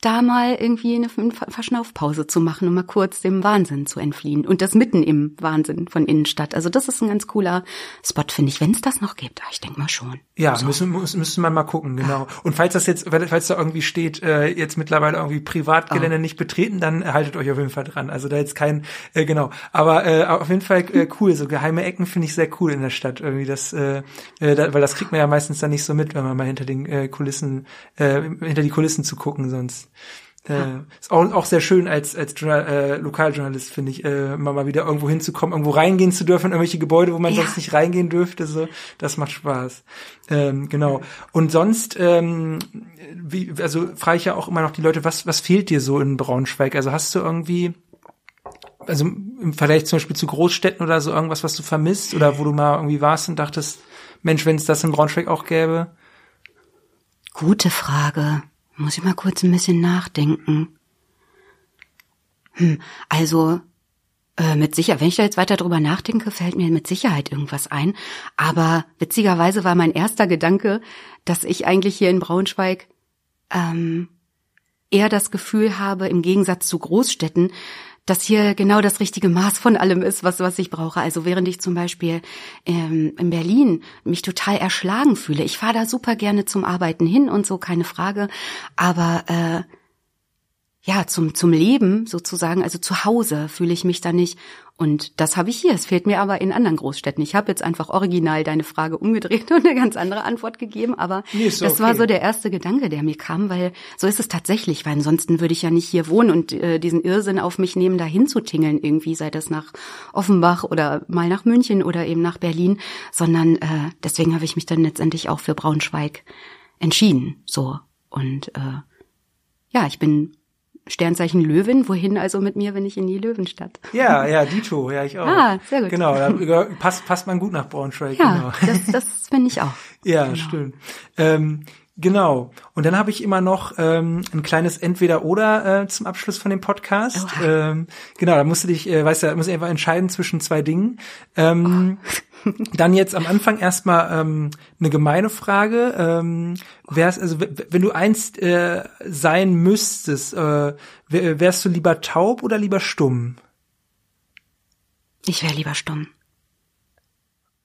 da mal irgendwie eine, eine Verschnaufpause zu machen und mal kurz dem Wahnsinn zu entfliehen. Und das mitten im Wahnsinn von Innenstadt. Also das ist ein ganz cooler Spot, finde ich, wenn es das noch gibt. Ah, Ich denke mal schon. Ja, müssen, müssen, müssen wir mal gucken, genau. Und falls das jetzt, falls da irgendwie steht, äh, jetzt mittlerweile irgendwie. Privatgelände nicht betreten, dann haltet euch auf jeden Fall dran. Also da jetzt kein, äh, genau. Aber äh, auf jeden Fall äh, cool. So geheime Ecken finde ich sehr cool in der Stadt. Irgendwie das, äh, äh, da, weil das kriegt man ja meistens dann nicht so mit, wenn man mal hinter den äh, Kulissen, äh, hinter die Kulissen zu gucken sonst. Äh, ist auch, auch sehr schön als als Journal, äh, Lokaljournalist finde ich äh, mal mal wieder irgendwo hinzukommen, irgendwo reingehen zu dürfen in irgendwelche Gebäude, wo man Ja. sonst nicht reingehen dürfte. So, das macht Spaß. Ähm, genau. Und sonst, ähm, wie, also frage ich ja auch immer noch die Leute, was was fehlt dir so in Braunschweig? Also hast du irgendwie also im Vergleich zum Beispiel zu Großstädten oder so irgendwas, was du vermisst oder wo du mal irgendwie warst und dachtest, Mensch, wenn es das in Braunschweig auch gäbe? Gute Frage. Muss ich mal kurz ein bisschen nachdenken. Hm, also äh, mit Sicherheit, wenn ich da jetzt weiter drüber nachdenke, fällt mir mit Sicherheit irgendwas ein. Aber witzigerweise war mein erster Gedanke, dass ich eigentlich hier in Braunschweig ähm, eher das Gefühl habe, im Gegensatz zu Großstädten, dass hier genau das richtige Maß von allem ist, was, was ich brauche. Also während ich zum Beispiel ähm, in Berlin mich total erschlagen fühle. Ich fahre da super gerne zum Arbeiten hin und so, keine Frage. Aber äh, ja, zum, zum Leben sozusagen, also zu Hause fühle ich mich da nicht. Und das habe ich hier. Es fehlt mir aber in anderen Großstädten. Ich habe jetzt einfach original deine Frage umgedreht und eine ganz andere Antwort gegeben. Aber Nee, das okay. war so der erste Gedanke, der mir kam, weil so ist es tatsächlich, weil ansonsten würde ich ja nicht hier wohnen und äh, diesen Irrsinn auf mich nehmen, dahin zu tingeln irgendwie, sei das nach Offenbach oder mal nach München oder eben nach Berlin, sondern äh, deswegen habe ich mich dann letztendlich auch für Braunschweig entschieden. So. Und äh, ja, ich bin Sternzeichen Löwin. Wohin also mit mir, wenn ich in die Löwenstadt? Ja, ja, Dito, ja, ich auch. Ah, sehr gut. Genau, da passt, passt man gut nach Braunschweig, Ja, genau. das, das finde ich auch. Ja, Genau. stimmt. Ähm, genau. Und dann habe ich immer noch ähm, ein kleines Entweder-Oder äh, zum Abschluss von dem Podcast. Ähm, genau, da musst du dich, äh, weißt du, da musst du einfach entscheiden zwischen zwei Dingen. Ähm, Dann jetzt am Anfang erstmal ähm, eine gemeine Frage. Ähm, wär's, also wenn du einst äh, sein müsstest, äh, wär- wärst du lieber taub oder lieber stumm? Ich wäre lieber stumm.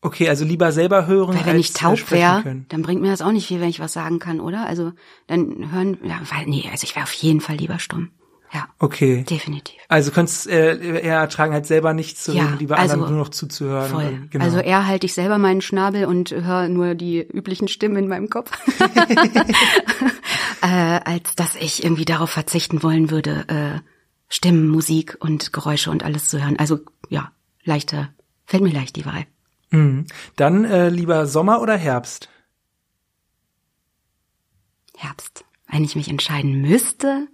Okay, also lieber selber hören. Weil wenn als, ich taub äh, sprechen wäre, dann bringt mir das auch nicht viel, wenn ich was sagen kann, oder? Also dann hören, ja, weil, nee, also ich wäre auf jeden Fall lieber stumm. Ja, Okay. definitiv. Also könntest äh, eher ertragen, halt selber nichts zu Ja, reden, lieber also anderen nur noch zuzuhören. Voll. Genau. Also eher halte ich selber meinen Schnabel und höre nur die üblichen Stimmen in meinem Kopf, äh, als dass ich irgendwie darauf verzichten wollen würde, äh, Stimmen, Musik und Geräusche und alles zu hören. Also ja, leichter, fällt mir leicht die Wahl. Mhm. Dann äh, lieber Sommer oder Herbst? Herbst. Wenn ich mich entscheiden müsste,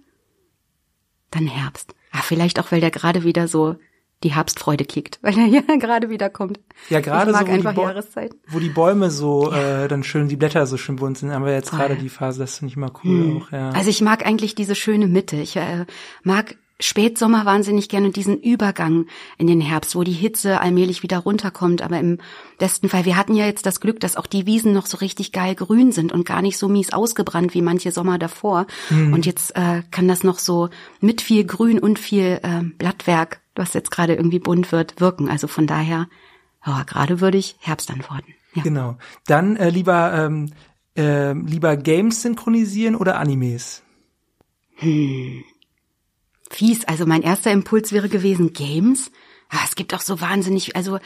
dann Herbst. Ah, vielleicht auch, weil der gerade wieder so die Herbstfreude kickt, weil er ja gerade wieder kommt. Ja, gerade so, wo die, Jahreszeiten. wo die Bäume so äh, dann schön, die Blätter so schön bunt sind, haben wir jetzt Voll. gerade die Phase, das finde ich mal cool auch, ja. Also ich mag eigentlich diese schöne Mitte. Ich äh, mag Spätsommer wahnsinnig gerne und diesen Übergang in den Herbst, wo die Hitze allmählich wieder runterkommt. Aber im besten Fall, wir hatten ja jetzt das Glück, dass auch die Wiesen noch so richtig geil grün sind und gar nicht so mies ausgebrannt wie manche Sommer davor. Und jetzt äh, kann das noch so mit viel Grün und viel äh, Blattwerk, was jetzt gerade irgendwie bunt wird, wirken. Also von daher, ja, gerade würde ich Herbst antworten. Ja. Genau. Dann äh, lieber ähm, äh, lieber Games synchronisieren oder Animes? Fies, also mein erster Impuls wäre gewesen, Games. Ah, es gibt auch so wahnsinnig, also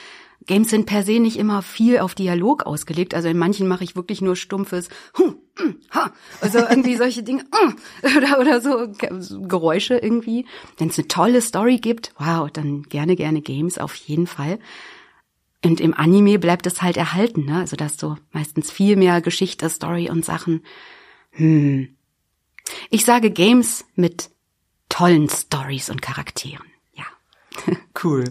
Games sind per se nicht immer viel auf Dialog ausgelegt. Also in manchen mache ich wirklich nur stumpfes hm, hm, ha. Also irgendwie solche Dinge hm, oder, oder so Geräusche irgendwie. Wenn es eine tolle Story gibt, wow, dann gerne, gerne Games auf jeden Fall. Und im Anime bleibt es halt erhalten, ne? Also da hast du meistens viel mehr Geschichte, Story und Sachen. Hm. Ich sage Games mit tollen Stories und Charakteren. Ja. Cool.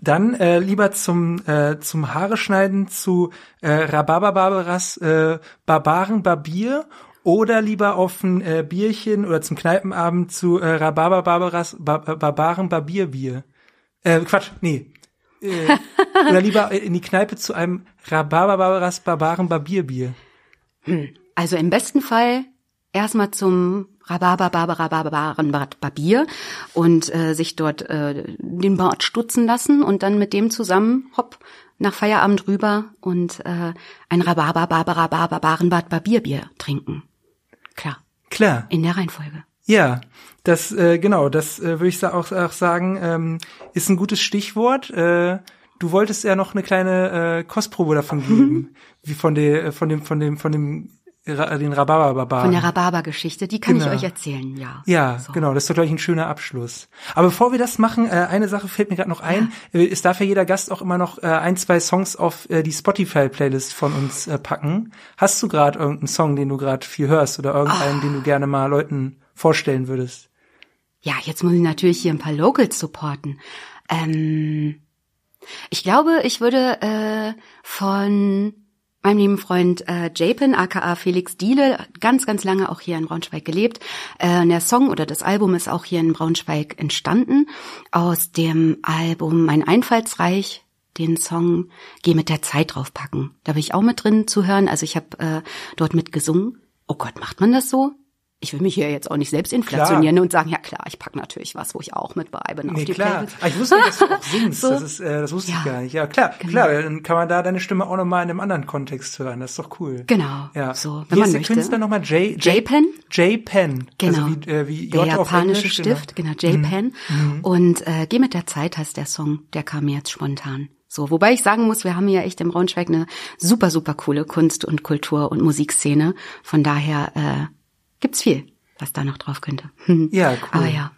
Dann äh, lieber zum äh, zum Haare schneiden zu äh, Rhabarber Barbaras äh, Barbaren Barbier oder lieber auf ein äh, Bierchen oder zum Kneipenabend zu äh, Rhabarber Barbaras Bar äh, Barbaren Barbierbier. Äh, Quatsch, nee. Äh, oder lieber in die Kneipe zu einem Rhabarber Barbaras Barbaren Barbierbier. Hm. Also im besten Fall erstmal zum Rhabarber, Barbara, Barbaren, Barbier und äh, sich dort äh, den Bart stutzen lassen und dann mit dem zusammen, hopp, nach Feierabend rüber und äh, ein Rhabarber, Barbara, Barbarenbad, Barbierbier trinken. Klar. Klar. In der Reihenfolge. Ja, das äh, genau, das äh, würde ich auch, auch sagen, ähm, ist ein gutes Stichwort. Äh, du wolltest ja noch eine kleine äh, Kostprobe davon geben, wie von der, von dem, von dem, von dem den Rhabarberbarbaren. Von der Rhabarber-Geschichte, die kann Genau. ich euch erzählen, ja. Ja, So. genau, das ist doch, glaube ich, ein schöner Abschluss. Aber bevor wir das machen, äh, eine Sache fällt mir gerade noch ein. Äh, Es darf ja jeder Gast auch immer noch äh, ein, zwei Songs auf äh, die Spotify-Playlist von uns äh, packen. Hast du gerade irgendeinen Song, den du gerade viel hörst oder irgendeinen, den du gerne mal Leuten vorstellen würdest? Ja, jetzt muss ich natürlich hier ein paar Locals supporten. Ähm, ich glaube, ich würde äh, von meinem lieben Freund äh, Japin, aka Felix Diele, ganz, ganz lange auch hier in Braunschweig gelebt. Äh, der Song oder das Album ist auch hier in Braunschweig entstanden. Aus dem Album Mein Einfallsreich, den Song Geh mit der Zeit draufpacken. Da bin ich auch mit drin zu hören. Also ich habe äh, dort mit gesungen. Oh Gott, macht man das so? Ich will mich hier jetzt auch nicht selbst inflationieren und sagen, ja klar, ich pack natürlich was, wo ich auch mit bei bin auf Nee, die klar. Playlist. Ah, ich wusste nicht, dass du auch singst. So. Das, ist, äh, das wusste ich Ja. gar nicht. Ja, klar, Genau. klar. Dann kann man da deine Stimme auch nochmal in einem anderen Kontext hören. Das ist doch cool. Genau, Ja. so, wenn Wie man ist der möchte. Künstler nochmal? J, J, J-Pen? J-Pen. Genau. Also wie, äh, wie der japanische Englisch, Stift, genau, genau. J-Pen. Und äh, Geh mit der Zeit heißt der Song, der kam mir jetzt spontan. So, wobei ich sagen muss, wir haben ja echt im Braunschweig eine super, super coole Kunst- und Kultur- und Musikszene. Von daher äh, gibt's viel, was da noch drauf könnte. Ja, cool. Aber ja,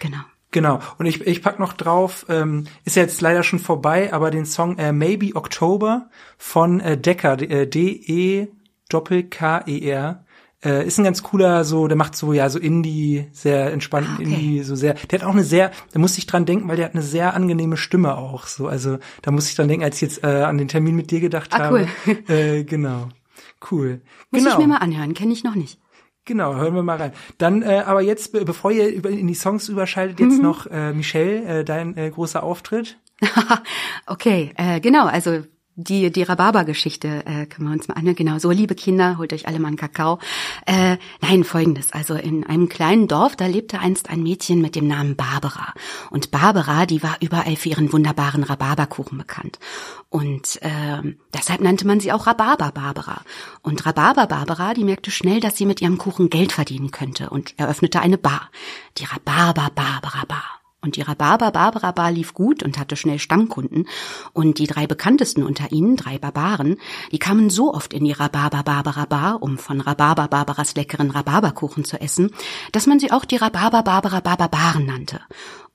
genau. Genau. Und ich, ich pack noch drauf, ähm, ist ja jetzt leider schon vorbei, aber den Song äh, Maybe October von äh, Decker, äh, D-E Doppel-K-E-R. Äh, ist ein ganz cooler, so, der macht so, ja, so Indie, sehr entspannten Ah, okay. Indie, so sehr, der hat auch eine sehr, da muss ich dran denken, weil der hat eine sehr angenehme Stimme auch, so, also, da muss ich dran denken, als ich jetzt äh, an den Termin mit dir gedacht Ah, habe. cool. Äh, genau. Cool. Muss genau. ich mir mal anhören, kenne ich noch nicht. Genau, hören wir mal rein. Dann, äh, aber jetzt, be bevor ihr über, in die Songs überschaltet, jetzt Mhm. noch äh, Michelle, äh, dein äh, großer Auftritt. Okay, äh, genau, also die, die Rhabarber-Geschichte äh, können wir uns mal anhören. Genau, so, liebe Kinder, holt euch alle mal einen Kakao. Äh, nein, folgendes. Also in einem kleinen Dorf, da lebte einst ein Mädchen mit dem Namen Barbara. Und Barbara, die war überall für ihren wunderbaren Rhabarberkuchen bekannt. Und ähm, deshalb nannte man sie auch Rhabarber-Barbara. Und Rhabarber-Barbara, die merkte schnell, dass sie mit ihrem Kuchen Geld verdienen könnte und eröffnete eine Bar. Die Rhabarber-Barbara-Bar. Und die Rhabarber Barbara Bar lief gut und hatte schnell Stammkunden. Und die drei bekanntesten unter ihnen, drei Barbaren, die kamen so oft in die Rhabarber Barbara Bar, um von Rhabarber Barbaras leckeren Rhabarberkuchen zu essen, dass man sie auch die Rhabarber Barbara Barbaren nannte.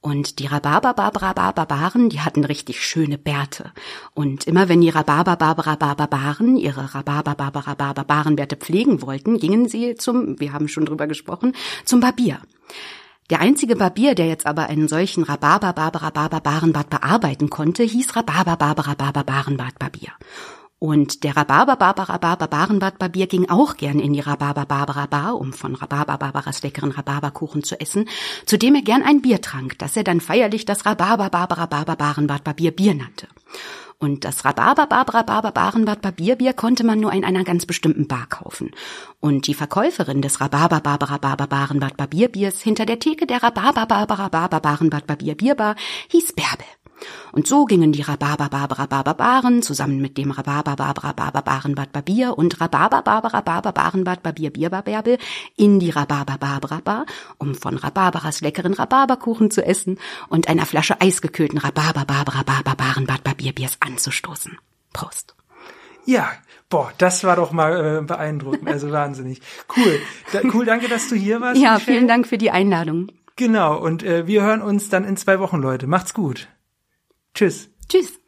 Und die Rhabarber Barbara Barbaren, die hatten richtig schöne Bärte. Und immer wenn die Rhabarber Barbara Barbaren ihre Rhabarber Barbara Barbarenbärte pflegen wollten, gingen sie zum, wir haben schon drüber gesprochen, zum Barbier. Der einzige Barbier, der jetzt aber einen solchen Rhabarber Barbara Barber Barenbart bearbeiten konnte, hieß Rhabarber Barbara Barber Barenbart Barbier. Und der Rhabarber Barbara Barber Barenbart Barbier ging auch gern in die Rhabarber Barbara Bar, um von Rhabarber Barbaras leckeren Rhabarberkuchen zu essen, zu dem er gern ein Bier trank, das er dann feierlich das Rhabarber Barbara Barber Barenbart Barbier Bier nannte. Und das Rhabarber Barbara Barber Barenbart Barbierbier konnte man nur in einer ganz bestimmten Bar kaufen. Und die Verkäuferin des Rhabarber Barbara Barber Barenbart Barbierbiers hinter der Theke der Rhabarber Barbara Barber Barenbart Barbier Bierbar hieß Bärbel. Und so gingen die Rhabarber-Barber-Rhabarber-Baren zusammen mit dem Rhabarber-Barber-Rhabarber-Baren-Bad Bier und Rhabarber-Barber-Rhabarber-Baren-Bad Bier Bierbärbel in die Rhabarber-Barber-Bar, um von Rhabarberas leckeren Rhabarberkuchen zu essen und einer Flasche eisgekühlten Rhabarber-Barber-Rhabarber-Baren-Bad Bier Biers anzustoßen. Prost. Ja, boah, das war doch mal äh, beeindruckend, also wahnsinnig. Cool. Da, cool, danke, dass du hier warst. Ja, vielen Dank für die Einladung. Genau, und äh, wir hören uns dann in zwei Wochen, Leute. Macht's gut. Tschüss. Tschüss.